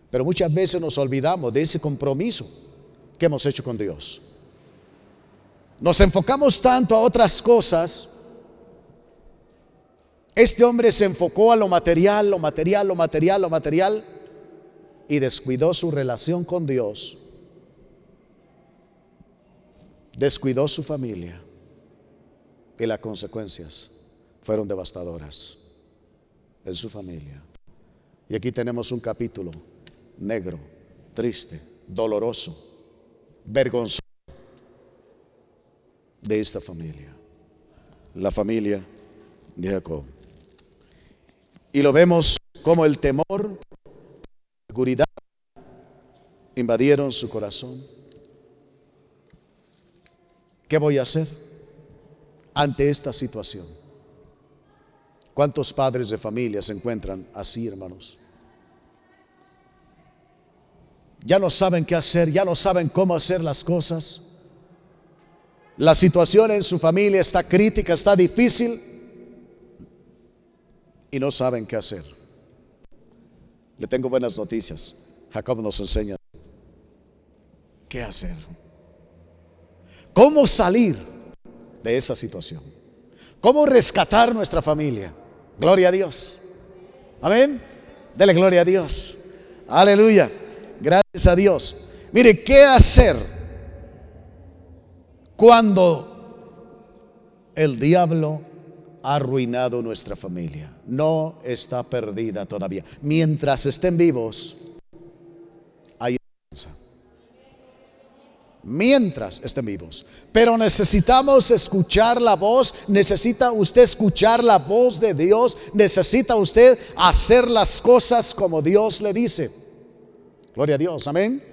Pero muchas veces nos olvidamos de ese compromiso que hemos hecho con Dios. Nos enfocamos tanto a otras cosas. Este hombre se enfocó a lo material, lo material, lo material, lo material y descuidó su relación con Dios descuidó su familia y las consecuencias fueron devastadoras en su familia. Y aquí tenemos un capítulo negro, triste, doloroso, vergonzoso de esta familia, la familia de Jacob. Y lo vemos como el temor, la seguridad invadieron su corazón ¿Qué voy a hacer ante esta situación? ¿Cuántos padres de familia se encuentran así, hermanos? Ya no saben qué hacer, ya no saben cómo hacer las cosas. La situación en su familia está crítica, está difícil y no saben qué hacer. Le tengo buenas noticias. Jacob nos enseña qué hacer. ¿Cómo salir de esa situación? ¿Cómo rescatar nuestra familia? Gloria a Dios. Amén. Dele gloria a Dios. Aleluya. Gracias a Dios. Mire, ¿qué hacer cuando el diablo ha arruinado nuestra familia? No está perdida todavía. Mientras estén vivos, hay esperanza mientras estén vivos. Pero necesitamos escuchar la voz, necesita usted escuchar la voz de Dios, necesita usted hacer las cosas como Dios le dice. Gloria a Dios, amén.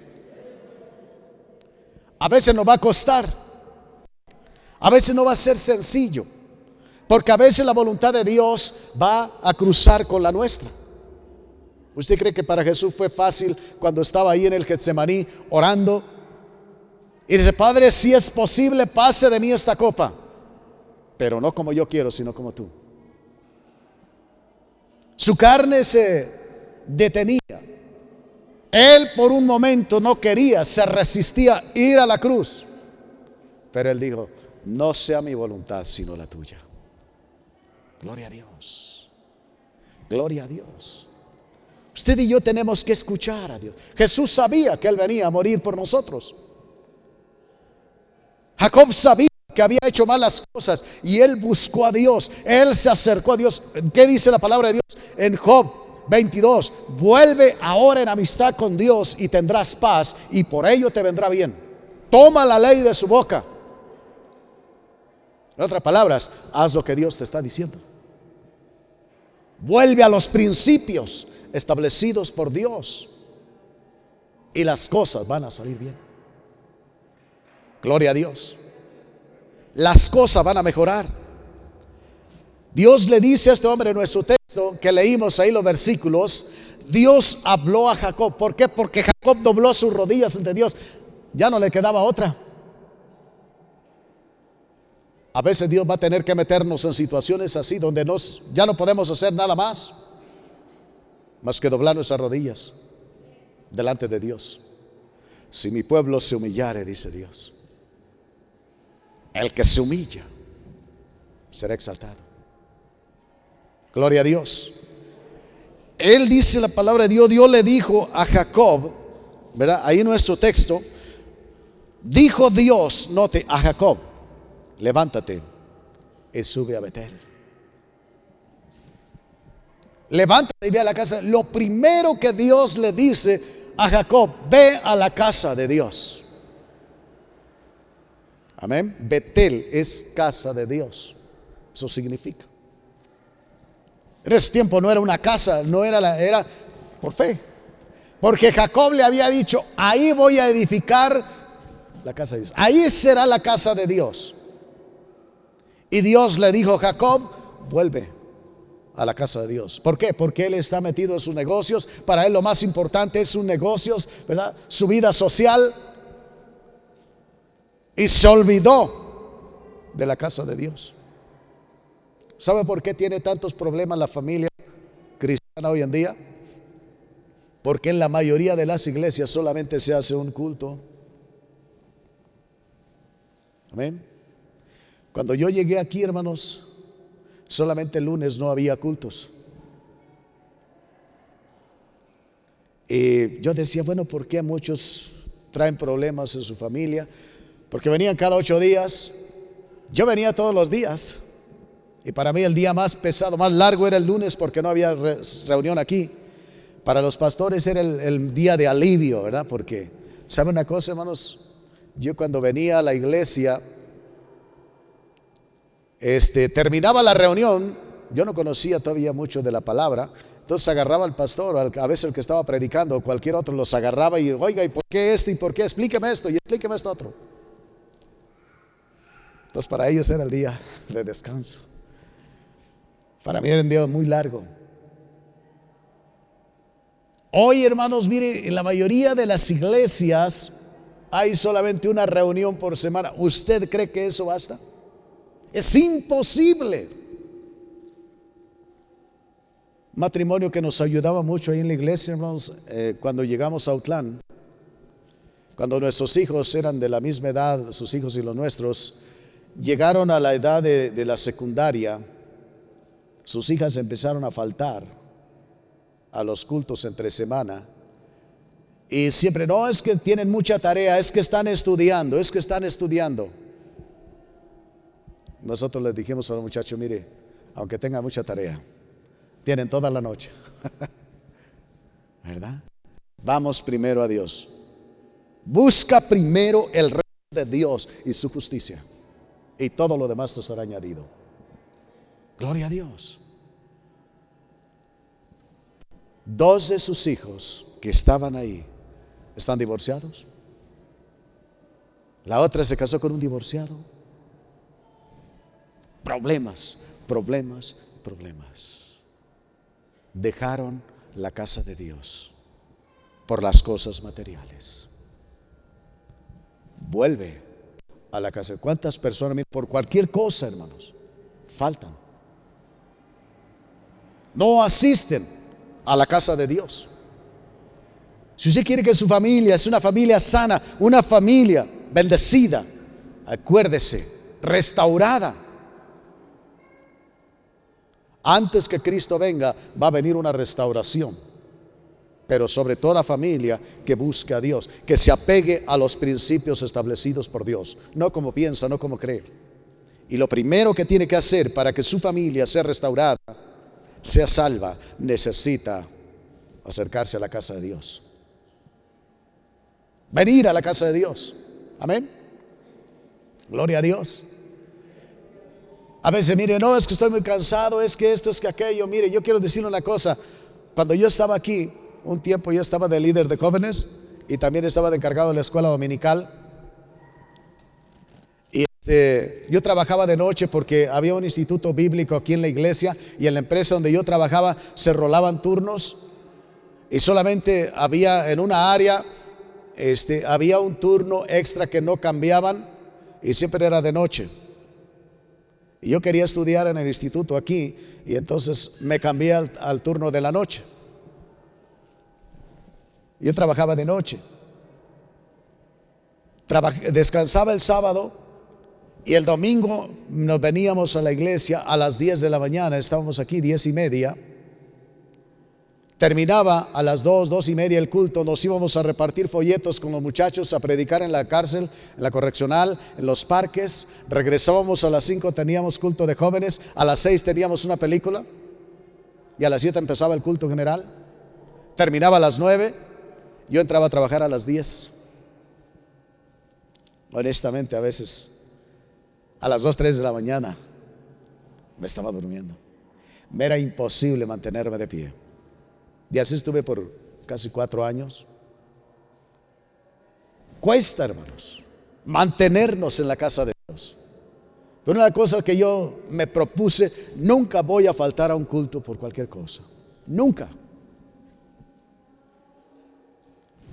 A veces nos va a costar, a veces no va a ser sencillo, porque a veces la voluntad de Dios va a cruzar con la nuestra. ¿Usted cree que para Jesús fue fácil cuando estaba ahí en el Getsemaní orando? Y dice, Padre, si es posible, pase de mí esta copa, pero no como yo quiero, sino como tú. Su carne se detenía. Él por un momento no quería, se resistía ir a la cruz. Pero él dijo, no sea mi voluntad, sino la tuya. Gloria a Dios. Gloria a Dios. Usted y yo tenemos que escuchar a Dios. Jesús sabía que Él venía a morir por nosotros. Jacob sabía que había hecho malas cosas y él buscó a Dios. Él se acercó a Dios. ¿Qué dice la palabra de Dios en Job 22? Vuelve ahora en amistad con Dios y tendrás paz y por ello te vendrá bien. Toma la ley de su boca. En otras palabras, haz lo que Dios te está diciendo. Vuelve a los principios establecidos por Dios y las cosas van a salir bien. Gloria a Dios. Las cosas van a mejorar. Dios le dice a este hombre en nuestro texto que leímos ahí los versículos, Dios habló a Jacob. ¿Por qué? Porque Jacob dobló sus rodillas ante Dios. Ya no le quedaba otra. A veces Dios va a tener que meternos en situaciones así donde nos, ya no podemos hacer nada más más que doblar nuestras rodillas delante de Dios. Si mi pueblo se humillare, dice Dios, el que se humilla será exaltado. Gloria a Dios. Él dice la palabra de Dios, Dios le dijo a Jacob, ¿verdad? Ahí en nuestro texto, dijo Dios, note, a Jacob, levántate y sube a Betel. Levántate y ve a la casa. Lo primero que Dios le dice a Jacob, ve a la casa de Dios. Amén. Betel es casa de Dios. Eso significa. En ese tiempo no era una casa, no era la, era por fe. Porque Jacob le había dicho, ahí voy a edificar la casa de Dios. Ahí será la casa de Dios. Y Dios le dijo, Jacob, vuelve a la casa de Dios. ¿Por qué? Porque él está metido en sus negocios. Para él lo más importante es sus negocios, ¿verdad? Su vida social. Y se olvidó de la casa de Dios. ¿Sabe por qué tiene tantos problemas la familia cristiana hoy en día? Porque en la mayoría de las iglesias solamente se hace un culto. Amén. Cuando yo llegué aquí, hermanos, solamente el lunes no había cultos. Y yo decía, bueno, ¿por qué muchos traen problemas en su familia? Porque venían cada ocho días. Yo venía todos los días. Y para mí el día más pesado, más largo era el lunes porque no había reunión aquí. Para los pastores era el, día de alivio, ¿verdad? Porque, ¿sabe una cosa, hermanos? Yo cuando venía a la iglesia, este, terminaba la reunión, yo no conocía todavía mucho de la palabra, entonces agarraba al pastor, a veces el que estaba predicando, o cualquier otro, los agarraba y, oiga, ¿y por qué esto? ¿Y por qué? Explíqueme esto y explíqueme esto otro. Entonces para ellos era el día de descanso. Para mí era un día muy largo. Hoy, hermanos, mire, en la mayoría de las iglesias hay solamente una reunión por semana. ¿Usted cree que eso basta? Es imposible. Matrimonio que nos ayudaba mucho ahí en la iglesia, hermanos, eh, cuando llegamos a Autlán, cuando nuestros hijos eran de la misma edad, sus hijos y los nuestros, llegaron a la edad de la secundaria, sus hijas empezaron a faltar a los cultos entre semana. Y siempre, no, es que tienen mucha tarea, es que están estudiando, es que están estudiando. Nosotros les dijimos a los muchachos, mire, aunque tengan mucha tarea, tienen toda la noche. ¿Verdad? Vamos primero a Dios. Busca primero el reino de Dios y su justicia. Y todo lo demás te será añadido. Gloria a Dios. Dos de sus hijos que estaban ahí están divorciados. La otra se casó con un divorciado. Problemas, problemas, problemas. Dejaron la casa de Dios por las cosas materiales. Vuelve a la casa. ¿Cuántas personas, por cualquier cosa, hermanos, faltan? No asisten a la casa de Dios. Si usted quiere que su familia es una familia sana, una familia bendecida, acuérdese, restaurada. Antes que Cristo venga, va a venir una restauración. Pero sobre toda familia que busque a Dios, que se apegue a los principios establecidos por Dios, no como piensa, no como cree. Y lo primero que tiene que hacer para que su familia sea restaurada sea salva, necesita acercarse a la casa de Dios. Venir a la casa de Dios. Amén. Gloria a Dios. A veces, mire, no, es que estoy muy cansado, es que esto, es que aquello. Mire, yo quiero decirle una cosa. Cuando yo estaba aquí, un tiempo yo estaba de líder de jóvenes y también estaba de encargado de la escuela dominical. Este, yo trabajaba de noche porque había un instituto bíblico aquí en la iglesia y en la empresa donde yo trabajaba se rolaban turnos y solamente había en una área, este, había un turno extra que no cambiaban y siempre era de noche. Y yo quería estudiar en el instituto aquí y entonces me cambié al, turno de la noche. Yo trabajaba de noche. descansaba el sábado y el domingo nos veníamos a la iglesia a las 10 de la mañana, estábamos aquí 10 y media. Terminaba a las 2, 2 y media el culto, nos íbamos a repartir folletos con los muchachos, a predicar en la cárcel, en la correccional, en los parques. Regresábamos a las 5, teníamos culto de jóvenes, a las 6 teníamos una película y a las 7 empezaba el culto general. Terminaba a las 9, yo entraba a trabajar a las 10. Honestamente, a veces a las 2, 3 de la mañana me estaba durmiendo. Me era imposible mantenerme de pie. Y así estuve por casi cuatro años. Cuesta, hermanos, mantenernos en la casa de Dios. Pero una cosa que yo me propuse, nunca voy a faltar a un culto por cualquier cosa. Nunca.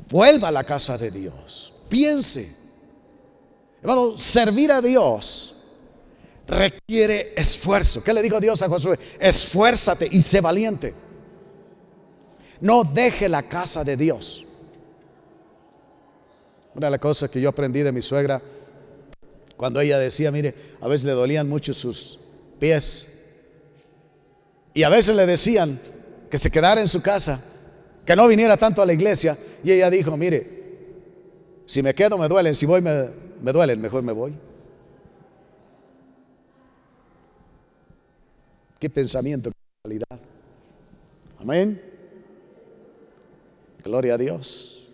Vuelva a la casa de Dios. Piense. Hermano, servir a Dios requiere esfuerzo. ¿Qué le dijo Dios a Josué? Esfuérzate y sé valiente. No deje la casa de Dios. Una de las cosas que yo aprendí de mi suegra, cuando ella decía, mire, a veces le dolían mucho sus pies. Y a veces le decían que se quedara en su casa, que no viniera tanto a la iglesia. Y ella dijo, mire, si me quedo me duelen, si voy me, me duelen, mejor me voy. Qué pensamiento, qué realidad. Amén. Gloria a Dios.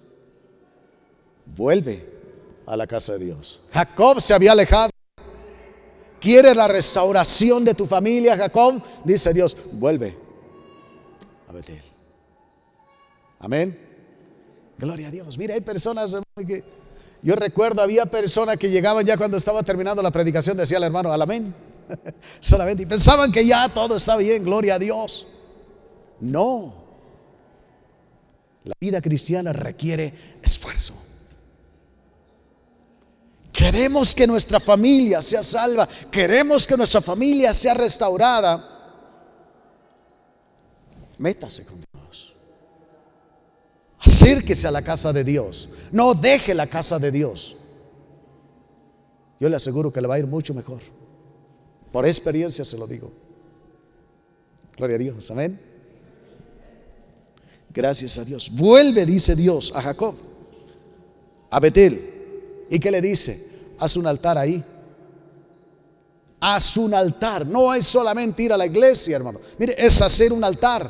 Vuelve a la casa de Dios. Jacob se había alejado. Quiere la restauración de tu familia, Jacob. Dice Dios, vuelve a Betel. Amén. Gloria a Dios. Mira, hay personas yo recuerdo, había personas que llegaban ya cuando estaba terminando la predicación, decía el hermano, al amén. Solamente y pensaban que ya todo está bien, gloria a Dios. No. La vida cristiana requiere esfuerzo. Queremos que nuestra familia sea salva, queremos que nuestra familia sea restaurada. Métase con Dios. Acérquese a la casa de Dios. No deje la casa de Dios. Yo le aseguro que le va a ir mucho mejor. Por experiencia se lo digo. Gloria a Dios. Amén. Gracias a Dios. Vuelve, dice Dios, a Jacob, a Betel. ¿Y qué le dice? Haz un altar ahí. Haz un altar. No es solamente ir a la iglesia, hermano. Mire, es hacer un altar.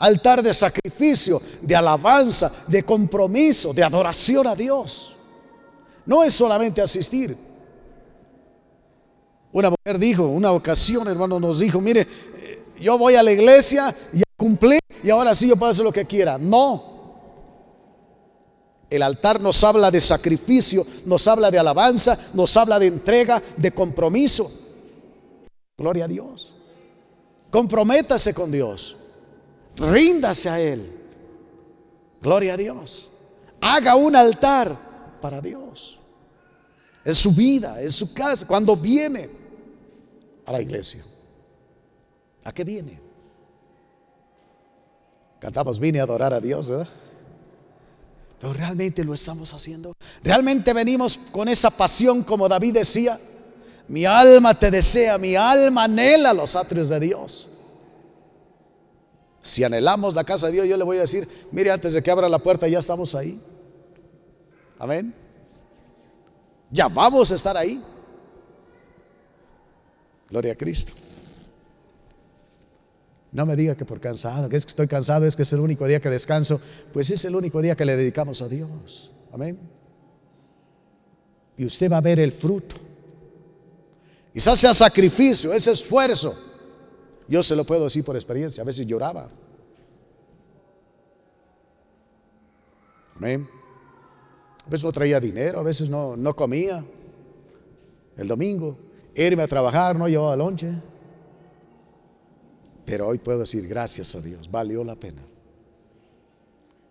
Altar de sacrificio, de alabanza, de compromiso, de adoración a Dios. No es solamente asistir. Una mujer dijo, una ocasión, hermano, nos dijo, mire, eh, yo voy a la iglesia, ya cumplí y ahora sí yo puedo hacer lo que quiera. No. El altar nos habla de sacrificio, nos habla de alabanza, nos habla de entrega, de compromiso. Gloria a Dios. Comprométase con Dios. Ríndase a Él. Gloria a Dios. Haga un altar para Dios. En su vida, en su casa, cuando viene a la iglesia. ¿A qué viene? Cantamos, vine a adorar a Dios, ¿verdad? Pero realmente lo estamos haciendo. Realmente venimos con esa pasión como David decía. Mi alma te desea, mi alma anhela los atrios de Dios. Si anhelamos la casa de Dios, yo le voy a decir, mire, antes de que abra la puerta ya estamos ahí. Amén. Ya vamos a estar ahí. Gloria a Cristo. No me diga que por cansado, que es que estoy cansado, es que es el único día que descanso. Pues es el único día que le dedicamos a Dios. Amén. Y usted va a ver el fruto. Quizás sea sacrificio, ese esfuerzo. Yo se lo puedo decir por experiencia. A veces lloraba. Amén. A veces no traía dinero, a veces no, no comía. El domingo irme a trabajar, no llevaba lonche. Pero hoy puedo decir, gracias a Dios, valió la pena.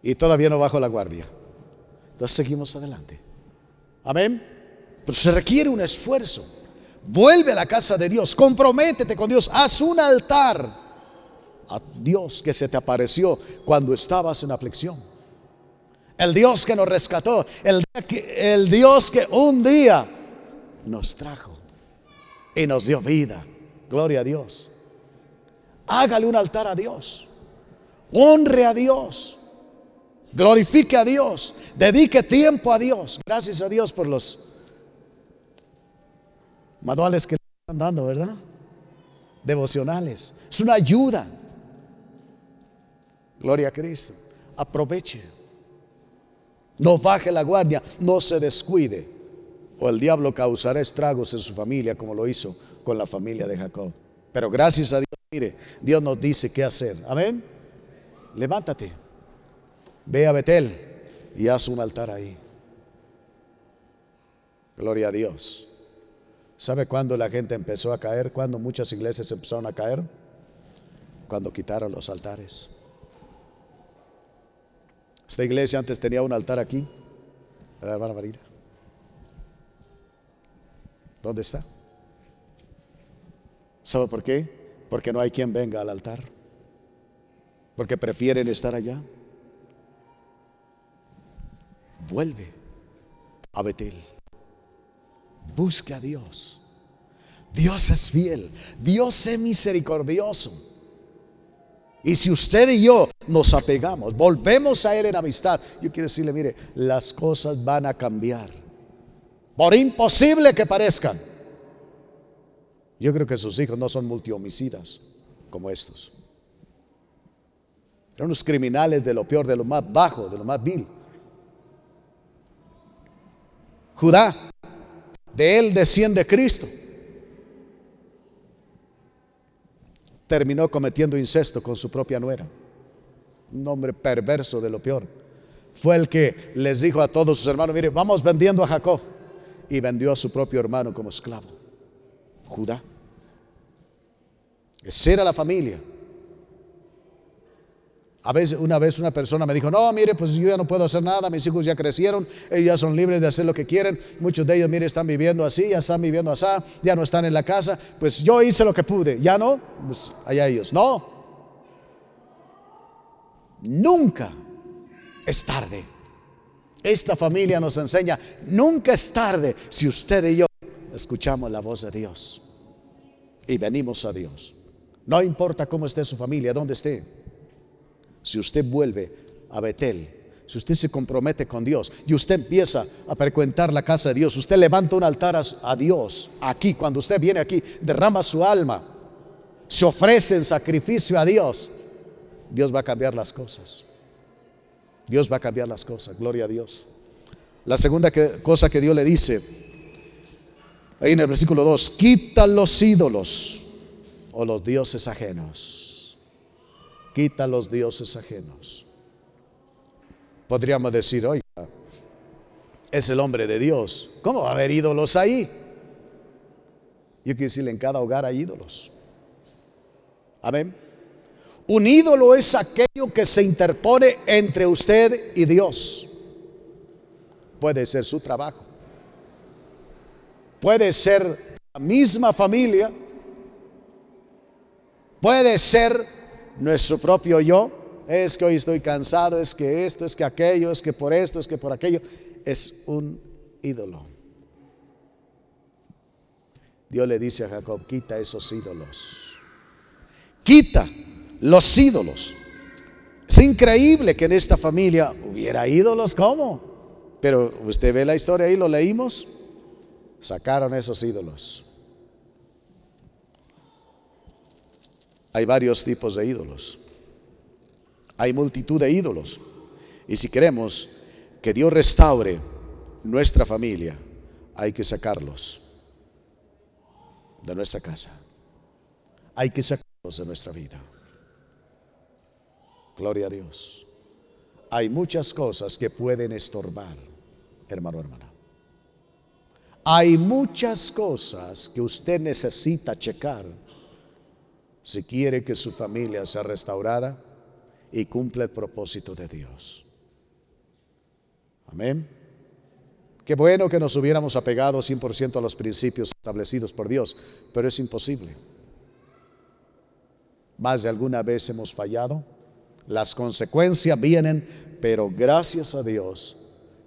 Y todavía no bajo la guardia. Entonces seguimos adelante. Amén. Pero se requiere un esfuerzo. Vuelve a la casa de Dios, comprométete con Dios, haz un altar a Dios que se te apareció cuando estabas en aflicción. El Dios que nos rescató, el, el Dios que un día nos trajo y nos dio vida. Gloria a Dios. Hágale un altar a Dios. Honre a Dios. Glorifique a Dios. Dedique tiempo a Dios. Gracias a Dios por los manuales que están dando, ¿verdad? Devocionales. Es una ayuda. Gloria a Cristo. Aproveche. No baje la guardia. No se descuide o el diablo causará estragos en su familia como lo hizo con la familia de Jacob. Pero gracias a Dios, mire, Dios nos dice qué hacer. Amén. Levántate, ve a Betel y haz un altar ahí. Gloria a Dios. ¿Sabe cuándo la gente empezó a caer? ¿Cuándo muchas iglesias empezaron a caer? Cuando quitaron los altares. Esta iglesia antes tenía un altar aquí, la hermana Marina. ¿Dónde está? ¿Sabe por qué? Porque no hay quien venga al altar. Porque prefieren estar allá. Vuelve a Betel. Busque a Dios. Dios es fiel. Dios es misericordioso. Y si usted y yo nos apegamos, volvemos a Él en amistad, yo quiero decirle, mire, las cosas van a cambiar. Por imposible que parezcan. Yo creo que sus hijos no son multihomicidas como estos. Eran unos criminales de lo peor, de lo más bajo, de lo más vil. Judá, de él desciende Cristo. Terminó cometiendo incesto con su propia nuera. Un hombre perverso de lo peor. Fue el que les dijo a todos sus hermanos, mire, vamos vendiendo a Jacob. Y vendió a su propio hermano como esclavo. Judá. Esa era la familia. A veces, una vez una persona me dijo, no, mire, pues yo ya no puedo hacer nada, mis hijos ya crecieron, ellos ya son libres de hacer lo que quieren, muchos de ellos, mire, están viviendo así, ya están viviendo así, ya no están en la casa, pues yo hice lo que pude, ya no, pues allá ellos. No, nunca es tarde. Esta familia nos enseña, nunca es tarde si usted y yo escuchamos la voz de Dios y venimos a Dios. No importa cómo esté su familia, dónde esté. Si usted vuelve a Betel, si usted se compromete con Dios y usted empieza a frecuentar la casa de Dios, usted levanta un altar a, Dios aquí, cuando usted viene aquí, derrama su alma, se ofrece en sacrificio a Dios, Dios va a cambiar las cosas. Dios va a cambiar las cosas, gloria a Dios. La segunda cosa que Dios le dice, ahí en el versículo 2, quita los ídolos o los dioses ajenos. Quita los dioses ajenos. Podríamos decir, oiga, es el hombre de Dios. ¿Cómo va a haber ídolos ahí? Yo quiero decirle, en cada hogar hay ídolos. Amén. Un ídolo es aquello que se interpone entre usted y Dios. Puede ser su trabajo. Puede ser la misma familia Puede ser nuestro propio yo. Es que hoy estoy cansado, es que esto, es que aquello, es que por esto, es que por aquello. Es un ídolo. Dios le dice a Jacob, quita esos ídolos. Quita los ídolos. Es increíble que en esta familia hubiera ídolos, ¿cómo? Pero usted ve la historia ahí, lo leímos. Sacaron esos ídolos. Hay varios tipos de ídolos. Hay multitud de ídolos. Y si queremos que Dios restaure nuestra familia, hay que sacarlos de nuestra casa. Hay que sacarlos de nuestra vida. Gloria a Dios. Hay muchas cosas que pueden estorbar, hermano, hermana. Hay muchas cosas que usted necesita checar si quiere que su familia sea restaurada y cumpla el propósito de Dios. Amén. Qué bueno que nos hubiéramos apegado 100% a los principios establecidos por Dios, pero es imposible. Más de alguna vez hemos fallado. Las consecuencias vienen, pero gracias a Dios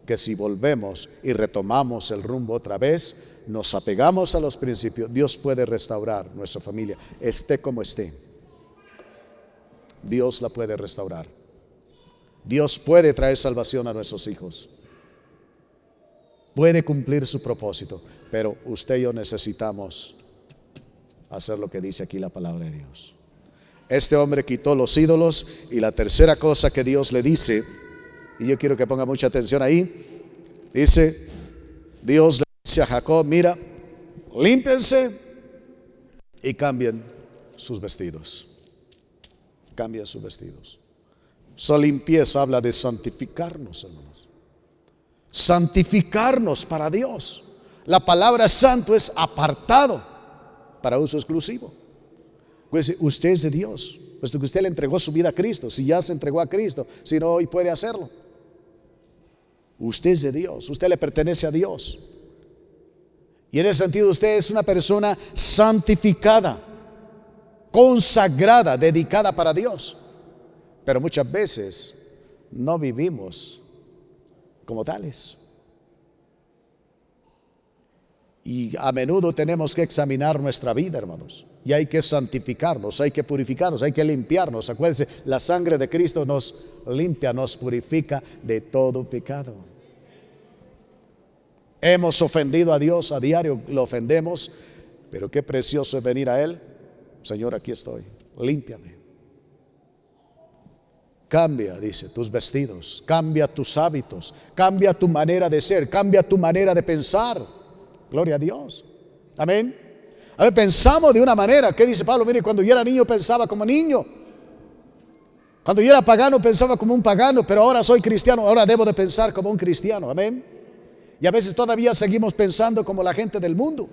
que si volvemos y retomamos el rumbo otra vez, nos apegamos a los principios, Dios puede restaurar nuestra familia, esté como esté. Dios la puede restaurar. Dios puede traer salvación a nuestros hijos. Puede cumplir su propósito, pero usted y yo necesitamos hacer lo que dice aquí la palabra de Dios. Este hombre quitó los ídolos y la tercera cosa que Dios le dice, y yo quiero que ponga mucha atención ahí, dice, Dios le a Jacob, mira, límpiense y cambien sus vestidos. Cambien sus vestidos. Su limpieza habla de santificarnos, hermanos. Santificarnos para Dios. La palabra santo es apartado para uso exclusivo. Pues usted es de Dios, puesto que usted le entregó su vida a Cristo. Si ya se entregó a Cristo, si no, hoy puede hacerlo. Usted es de Dios, usted le pertenece a Dios. Y en ese sentido usted es una persona santificada, consagrada, dedicada para Dios. Pero muchas veces no vivimos como tales. Y a menudo tenemos que examinar nuestra vida, hermanos. Y hay que santificarnos, hay que purificarnos, hay que limpiarnos. Acuérdense, la sangre de Cristo nos limpia, nos purifica de todo pecado. Hemos ofendido a Dios a diario, lo ofendemos, pero qué precioso es venir a Él. Señor, aquí estoy, límpiame. Cambia, dice, tus vestidos, cambia tus hábitos, cambia tu manera de ser, cambia tu manera de pensar. Gloria a Dios. Amén. A ver, pensamos de una manera. ¿Qué dice Pablo? Mire, cuando yo era niño pensaba como niño. Cuando yo era pagano pensaba como un pagano, pero ahora soy cristiano, ahora debo de pensar como un cristiano. Amén. Y a veces todavía seguimos pensando como la gente del mundo.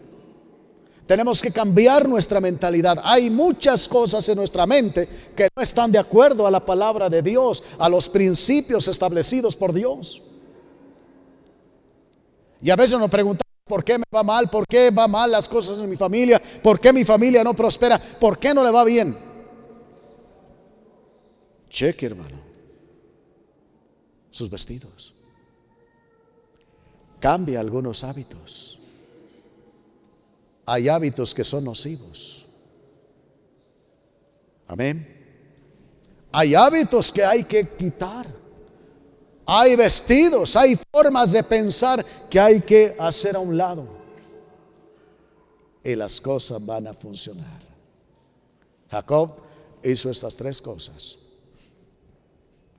Tenemos que cambiar nuestra mentalidad. Hay muchas cosas en nuestra mente que no están de acuerdo a la palabra de Dios, a los principios establecidos por Dios. Y a veces nos preguntamos, ¿Por qué me va mal? ¿Por qué va mal las cosas en mi familia? ¿Por qué mi familia no prospera? ¿Por qué no le va bien? Cheque, hermano. Sus vestidos. Cambia algunos hábitos. Hay hábitos que son nocivos. Amén. Hay hábitos que hay que quitar. Hay vestidos, hay formas de pensar que hay que hacer a un lado. Y las cosas van a funcionar. Jacob hizo estas tres cosas.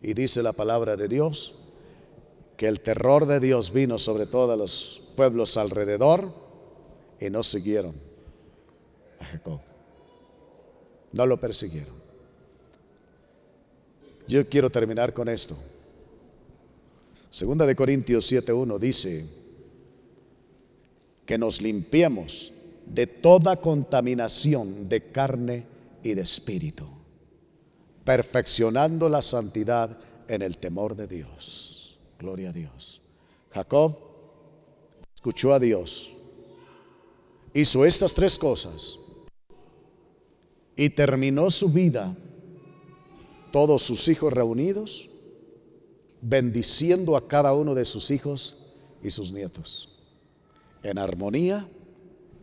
Y dice la palabra de Dios que el terror de Dios vino sobre todos los pueblos alrededor y no siguieron a Jacob. No lo persiguieron. Yo quiero terminar con esto. Segunda de Corintios 7.1 dice que nos limpiemos de toda contaminación de carne y de espíritu, perfeccionando la santidad en el temor de Dios. Gloria a Dios. Jacob escuchó a Dios, hizo estas tres cosas y terminó su vida, todos sus hijos reunidos, bendiciendo a cada uno de sus hijos y sus nietos, en armonía,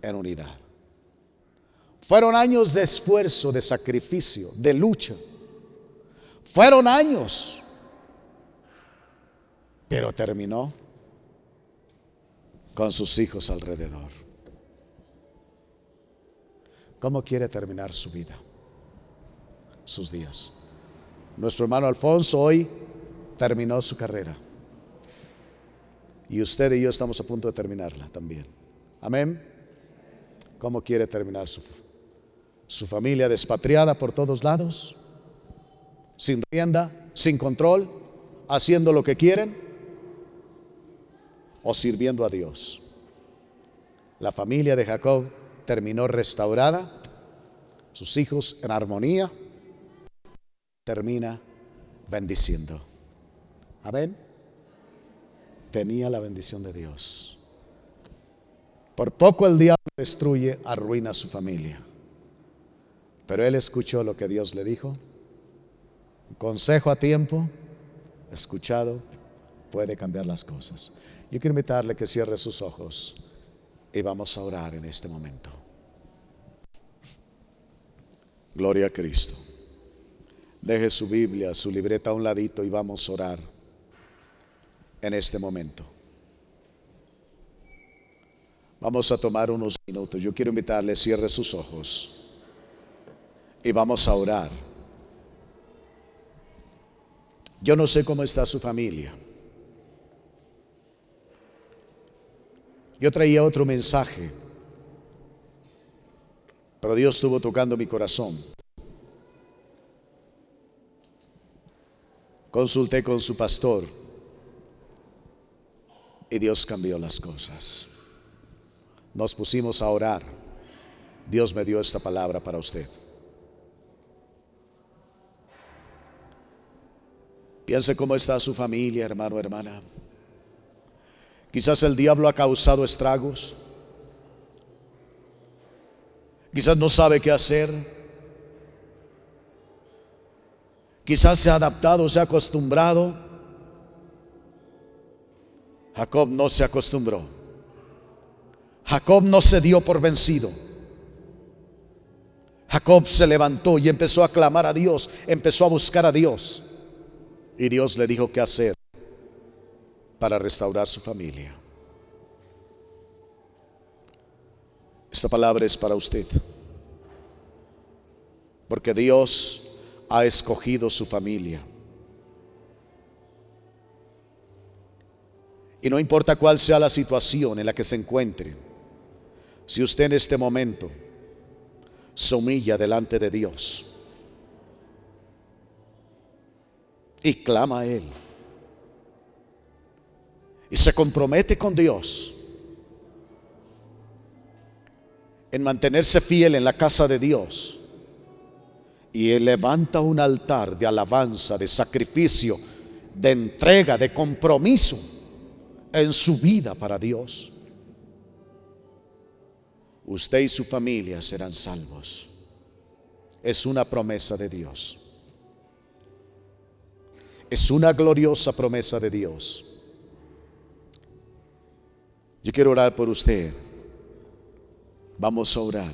en unidad. Fueron años de esfuerzo, de sacrificio, de lucha. Fueron años, pero terminó con sus hijos alrededor. ¿Cómo quiere terminar su vida? Sus días. Nuestro hermano Alfonso hoy terminó su carrera. Y usted y yo estamos a punto de terminarla también. Amén. ¿Cómo quiere terminar su, su familia despatriada por todos lados? Sin rienda, sin control, haciendo lo que quieren o sirviendo a Dios. La familia de Jacob terminó restaurada, sus hijos en armonía, termina bendiciendo. Amén. Tenía la bendición de Dios. Por poco el diablo destruye, arruina a su familia. Pero él escuchó lo que Dios le dijo. consejo a tiempo, escuchado, puede cambiar las cosas. Yo quiero invitarle que cierre sus ojos y vamos a orar en este momento. Gloria a Cristo. Deje su Biblia, su libreta a un ladito y vamos a orar en este momento. Vamos a tomar unos minutos. Yo quiero invitarle, cierre sus ojos y vamos a orar. Yo no sé cómo está su familia. Yo traía otro mensaje, pero Dios estuvo tocando mi corazón. Consulté con su pastor y Dios cambió las cosas. nos pusimos a orar, Dios me dio esta palabra para usted. Piense cómo está su familia, hermano, hermana. Quizás el diablo ha causado estragos. Quizás no sabe qué hacer. Quizás se ha adaptado, se ha acostumbrado. Jacob no se acostumbró. Jacob no se dio por vencido. Jacob se levantó y empezó a clamar a Dios, empezó a buscar a Dios. Y Dios le dijo qué hacer para restaurar su familia. Esta palabra es para usted. Porque Dios ha escogido su familia. Y no importa cuál sea la situación en la que se encuentre, si usted en este momento se humilla delante de Dios y clama a Él y se compromete con Dios en mantenerse fiel en la casa de Dios y levanta un altar de alabanza, de sacrificio, de entrega, de compromiso en su vida para Dios, usted y su familia serán salvos. Es una promesa de Dios. Es una gloriosa promesa de Dios. Yo quiero orar por usted. Vamos a orar.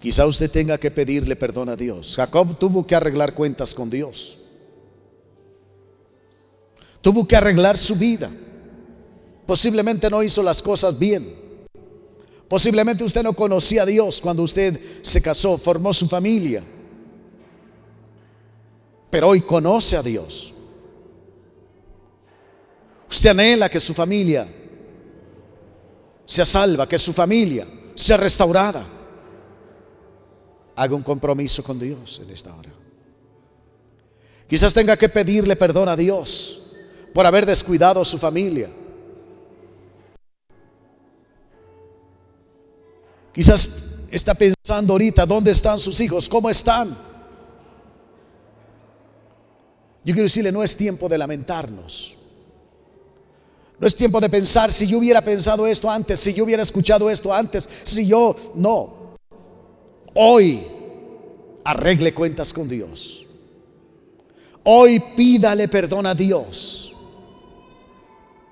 Quizá usted tenga que pedirle perdón a Dios. Jacob tuvo que arreglar cuentas con Dios. Tuvo que arreglar su vida. Posiblemente no hizo las cosas bien. Posiblemente usted no conocía a Dios cuando usted se casó, formó su familia. Pero hoy conoce a Dios. Usted anhela que su familia sea salva, que su familia sea restaurada. Haga un compromiso con Dios en esta hora. Quizás tenga que pedirle perdón a Dios por haber descuidado a su familia. Quizás está pensando ahorita, ¿dónde están sus hijos? ¿Cómo están? Yo quiero decirle, no es tiempo de lamentarnos. No es tiempo de pensar si yo hubiera pensado esto antes, si yo hubiera escuchado esto antes, si yo no. Hoy arregle cuentas con Dios. Hoy pídale perdón a Dios.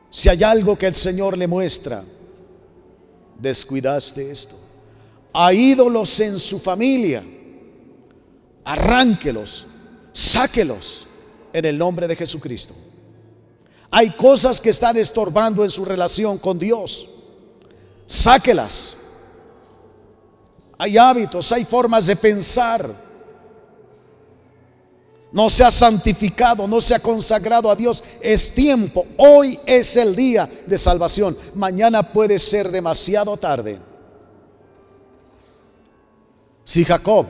Si hay algo que el Señor le muestra, descuidaste esto. A ídolos en su familia, arránquelos, sáquelos en el nombre de Jesucristo. Hay cosas que están estorbando en su relación con Dios. Sáquelas. Hay hábitos, hay formas de pensar. No se ha santificado, no se ha consagrado a Dios. Es tiempo. Hoy es el día de salvación. Mañana puede ser demasiado tarde. Si Jacob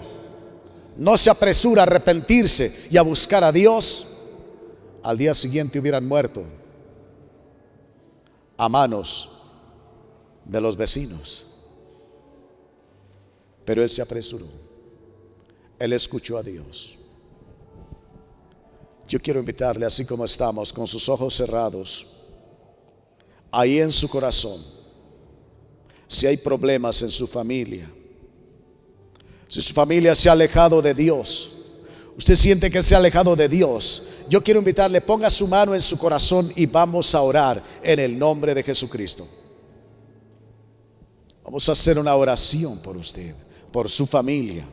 no se apresura a arrepentirse y a buscar a Dios, al día siguiente hubieran muerto a manos de los vecinos. Pero él se apresuró. Él escuchó a Dios. Yo quiero invitarle, así como estamos, con sus ojos cerrados, ahí en su corazón, si hay problemas en su familia, si su familia se ha alejado de Dios, usted siente que se ha alejado de Dios, yo quiero invitarle, ponga su mano en su corazón y vamos a orar en el nombre de Jesucristo. Vamos a hacer una oración por usted, por su familia.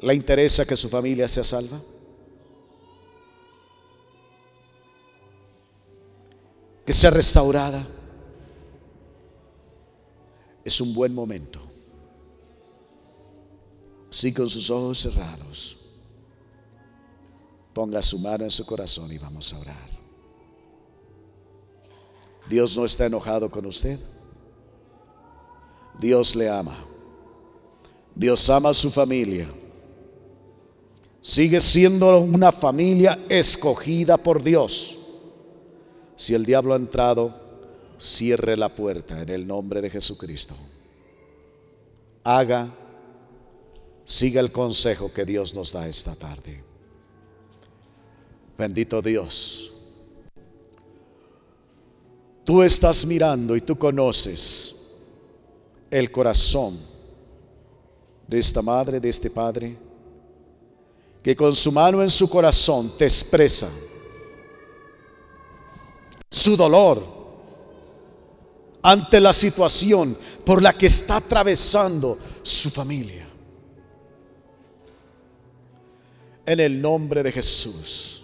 ¿Le interesa que su familia sea salva? Que sea restaurada. Es un buen momento. Así con sus ojos cerrados. Ponga su mano en su corazón y vamos a orar. Dios no está enojado con usted. Dios le ama. Dios ama a su familia. Sigue siendo una familia escogida por Dios. Si el diablo ha entrado, cierre la puerta en el nombre de Jesucristo. Haga, siga el consejo que Dios nos da esta tarde. Bendito Dios. Tú estás mirando y tú conoces el corazón de esta madre, de este padre, que con su mano en su corazón te expresa su dolor ante la situación por la que está atravesando su familia. En el nombre de Jesús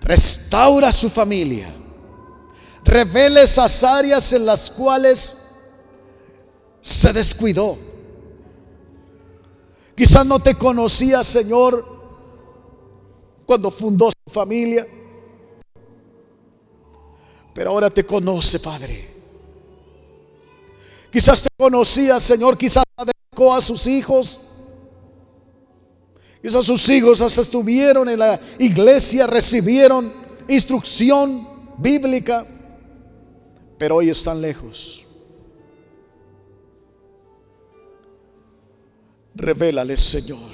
restaura su familia, revela esas áreas en las cuales se descuidó. Quizás no te conocía, Señor, cuando fundó su familia, pero ahora te conoce, Padre. Quizás te conocía, Señor, quizás dedicó a sus hijos Quizás sus hijos hasta estuvieron en la iglesia, recibieron instrucción bíblica, pero hoy están lejos. Revélale, Señor,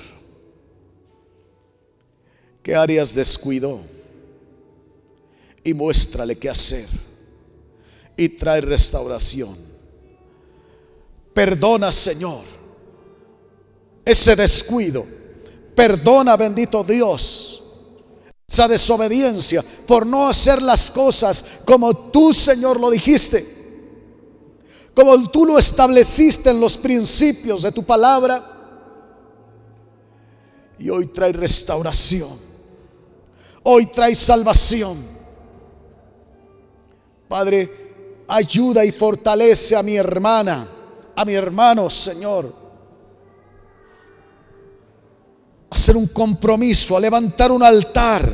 qué áreas descuidó y muéstrale qué hacer y trae restauración. Perdona, Señor, ese descuido Perdona, bendito Dios, esa desobediencia por no hacer las cosas como tú, Señor, lo dijiste. Como tú lo estableciste en los principios de tu palabra. Y hoy trae restauración. Hoy trae salvación. Padre, ayuda y fortalece a mi hermana, a mi hermano, Señor hacer un compromiso, a levantar un altar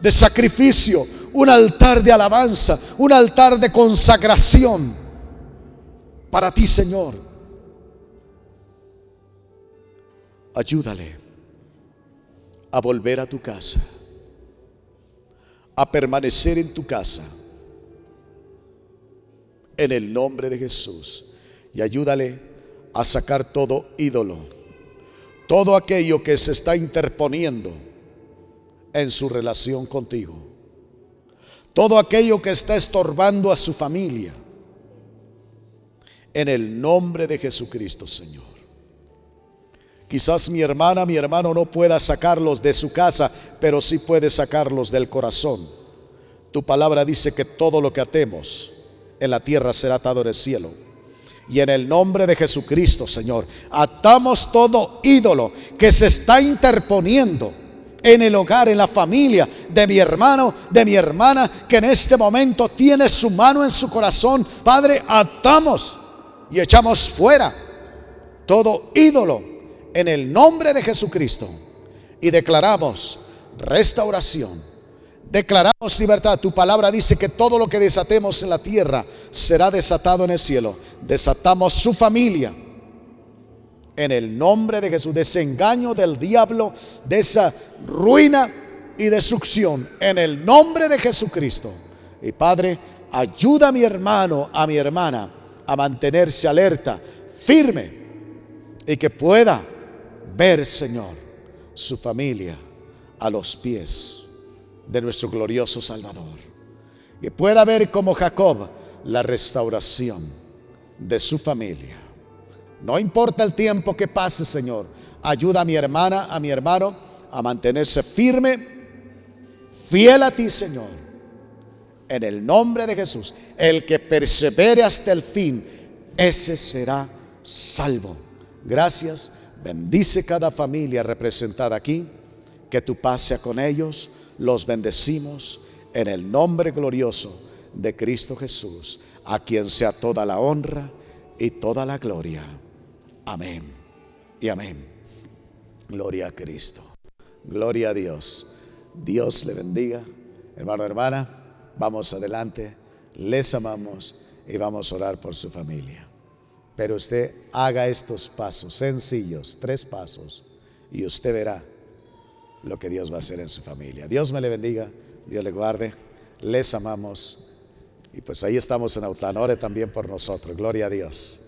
de sacrificio, un altar de alabanza, un altar de consagración para ti, Señor. Ayúdale a volver a tu casa, a permanecer en tu casa, en el nombre de Jesús. Y ayúdale a sacar todo ídolo todo aquello que se está interponiendo en su relación contigo, todo aquello que está estorbando a su familia, en el nombre de Jesucristo, Señor. Quizás mi hermana, mi hermano no pueda sacarlos de su casa, pero sí puede sacarlos del corazón. Tu palabra dice que todo lo que atemos en la tierra será atado en el cielo. Y en el nombre de Jesucristo, Señor, atamos todo ídolo que se está interponiendo en el hogar, en la familia de mi hermano, de mi hermana, que en este momento tiene su mano en su corazón. Padre, atamos y echamos fuera todo ídolo en el nombre de Jesucristo. Y declaramos restauración Declaramos libertad. Tu palabra dice que todo lo que desatemos en la tierra será desatado en el cielo. Desatamos su familia. En el nombre de Jesús. Desengaño del diablo, de esa ruina y destrucción. En el nombre de Jesucristo. Y Padre, ayuda a mi hermano, a mi hermana, a mantenerse alerta, firme. Y que pueda ver, Señor, su familia a los pies de nuestro glorioso Salvador. Que pueda ver como Jacob la restauración de su familia. No importa el tiempo que pase, Señor. Ayuda a mi hermana, a mi hermano a mantenerse firme, fiel a ti, Señor. En el nombre de Jesús, el que persevere hasta el fin, ese será salvo. Gracias. Bendice cada familia representada aquí. Que tu paz sea con ellos los bendecimos en el nombre glorioso de Cristo Jesús, a quien sea toda la honra y toda la gloria. Amén y amén. Gloria a Cristo. Gloria a Dios. Dios le bendiga. Hermano, hermana, vamos adelante. Les amamos y vamos a orar por su familia. Pero usted haga estos pasos sencillos, tres pasos, y usted verá lo que Dios va a hacer en su familia. Dios me le bendiga, Dios le guarde, les amamos Y pues ahí estamos en Autlán. Ore también por nosotros. Gloria a Dios.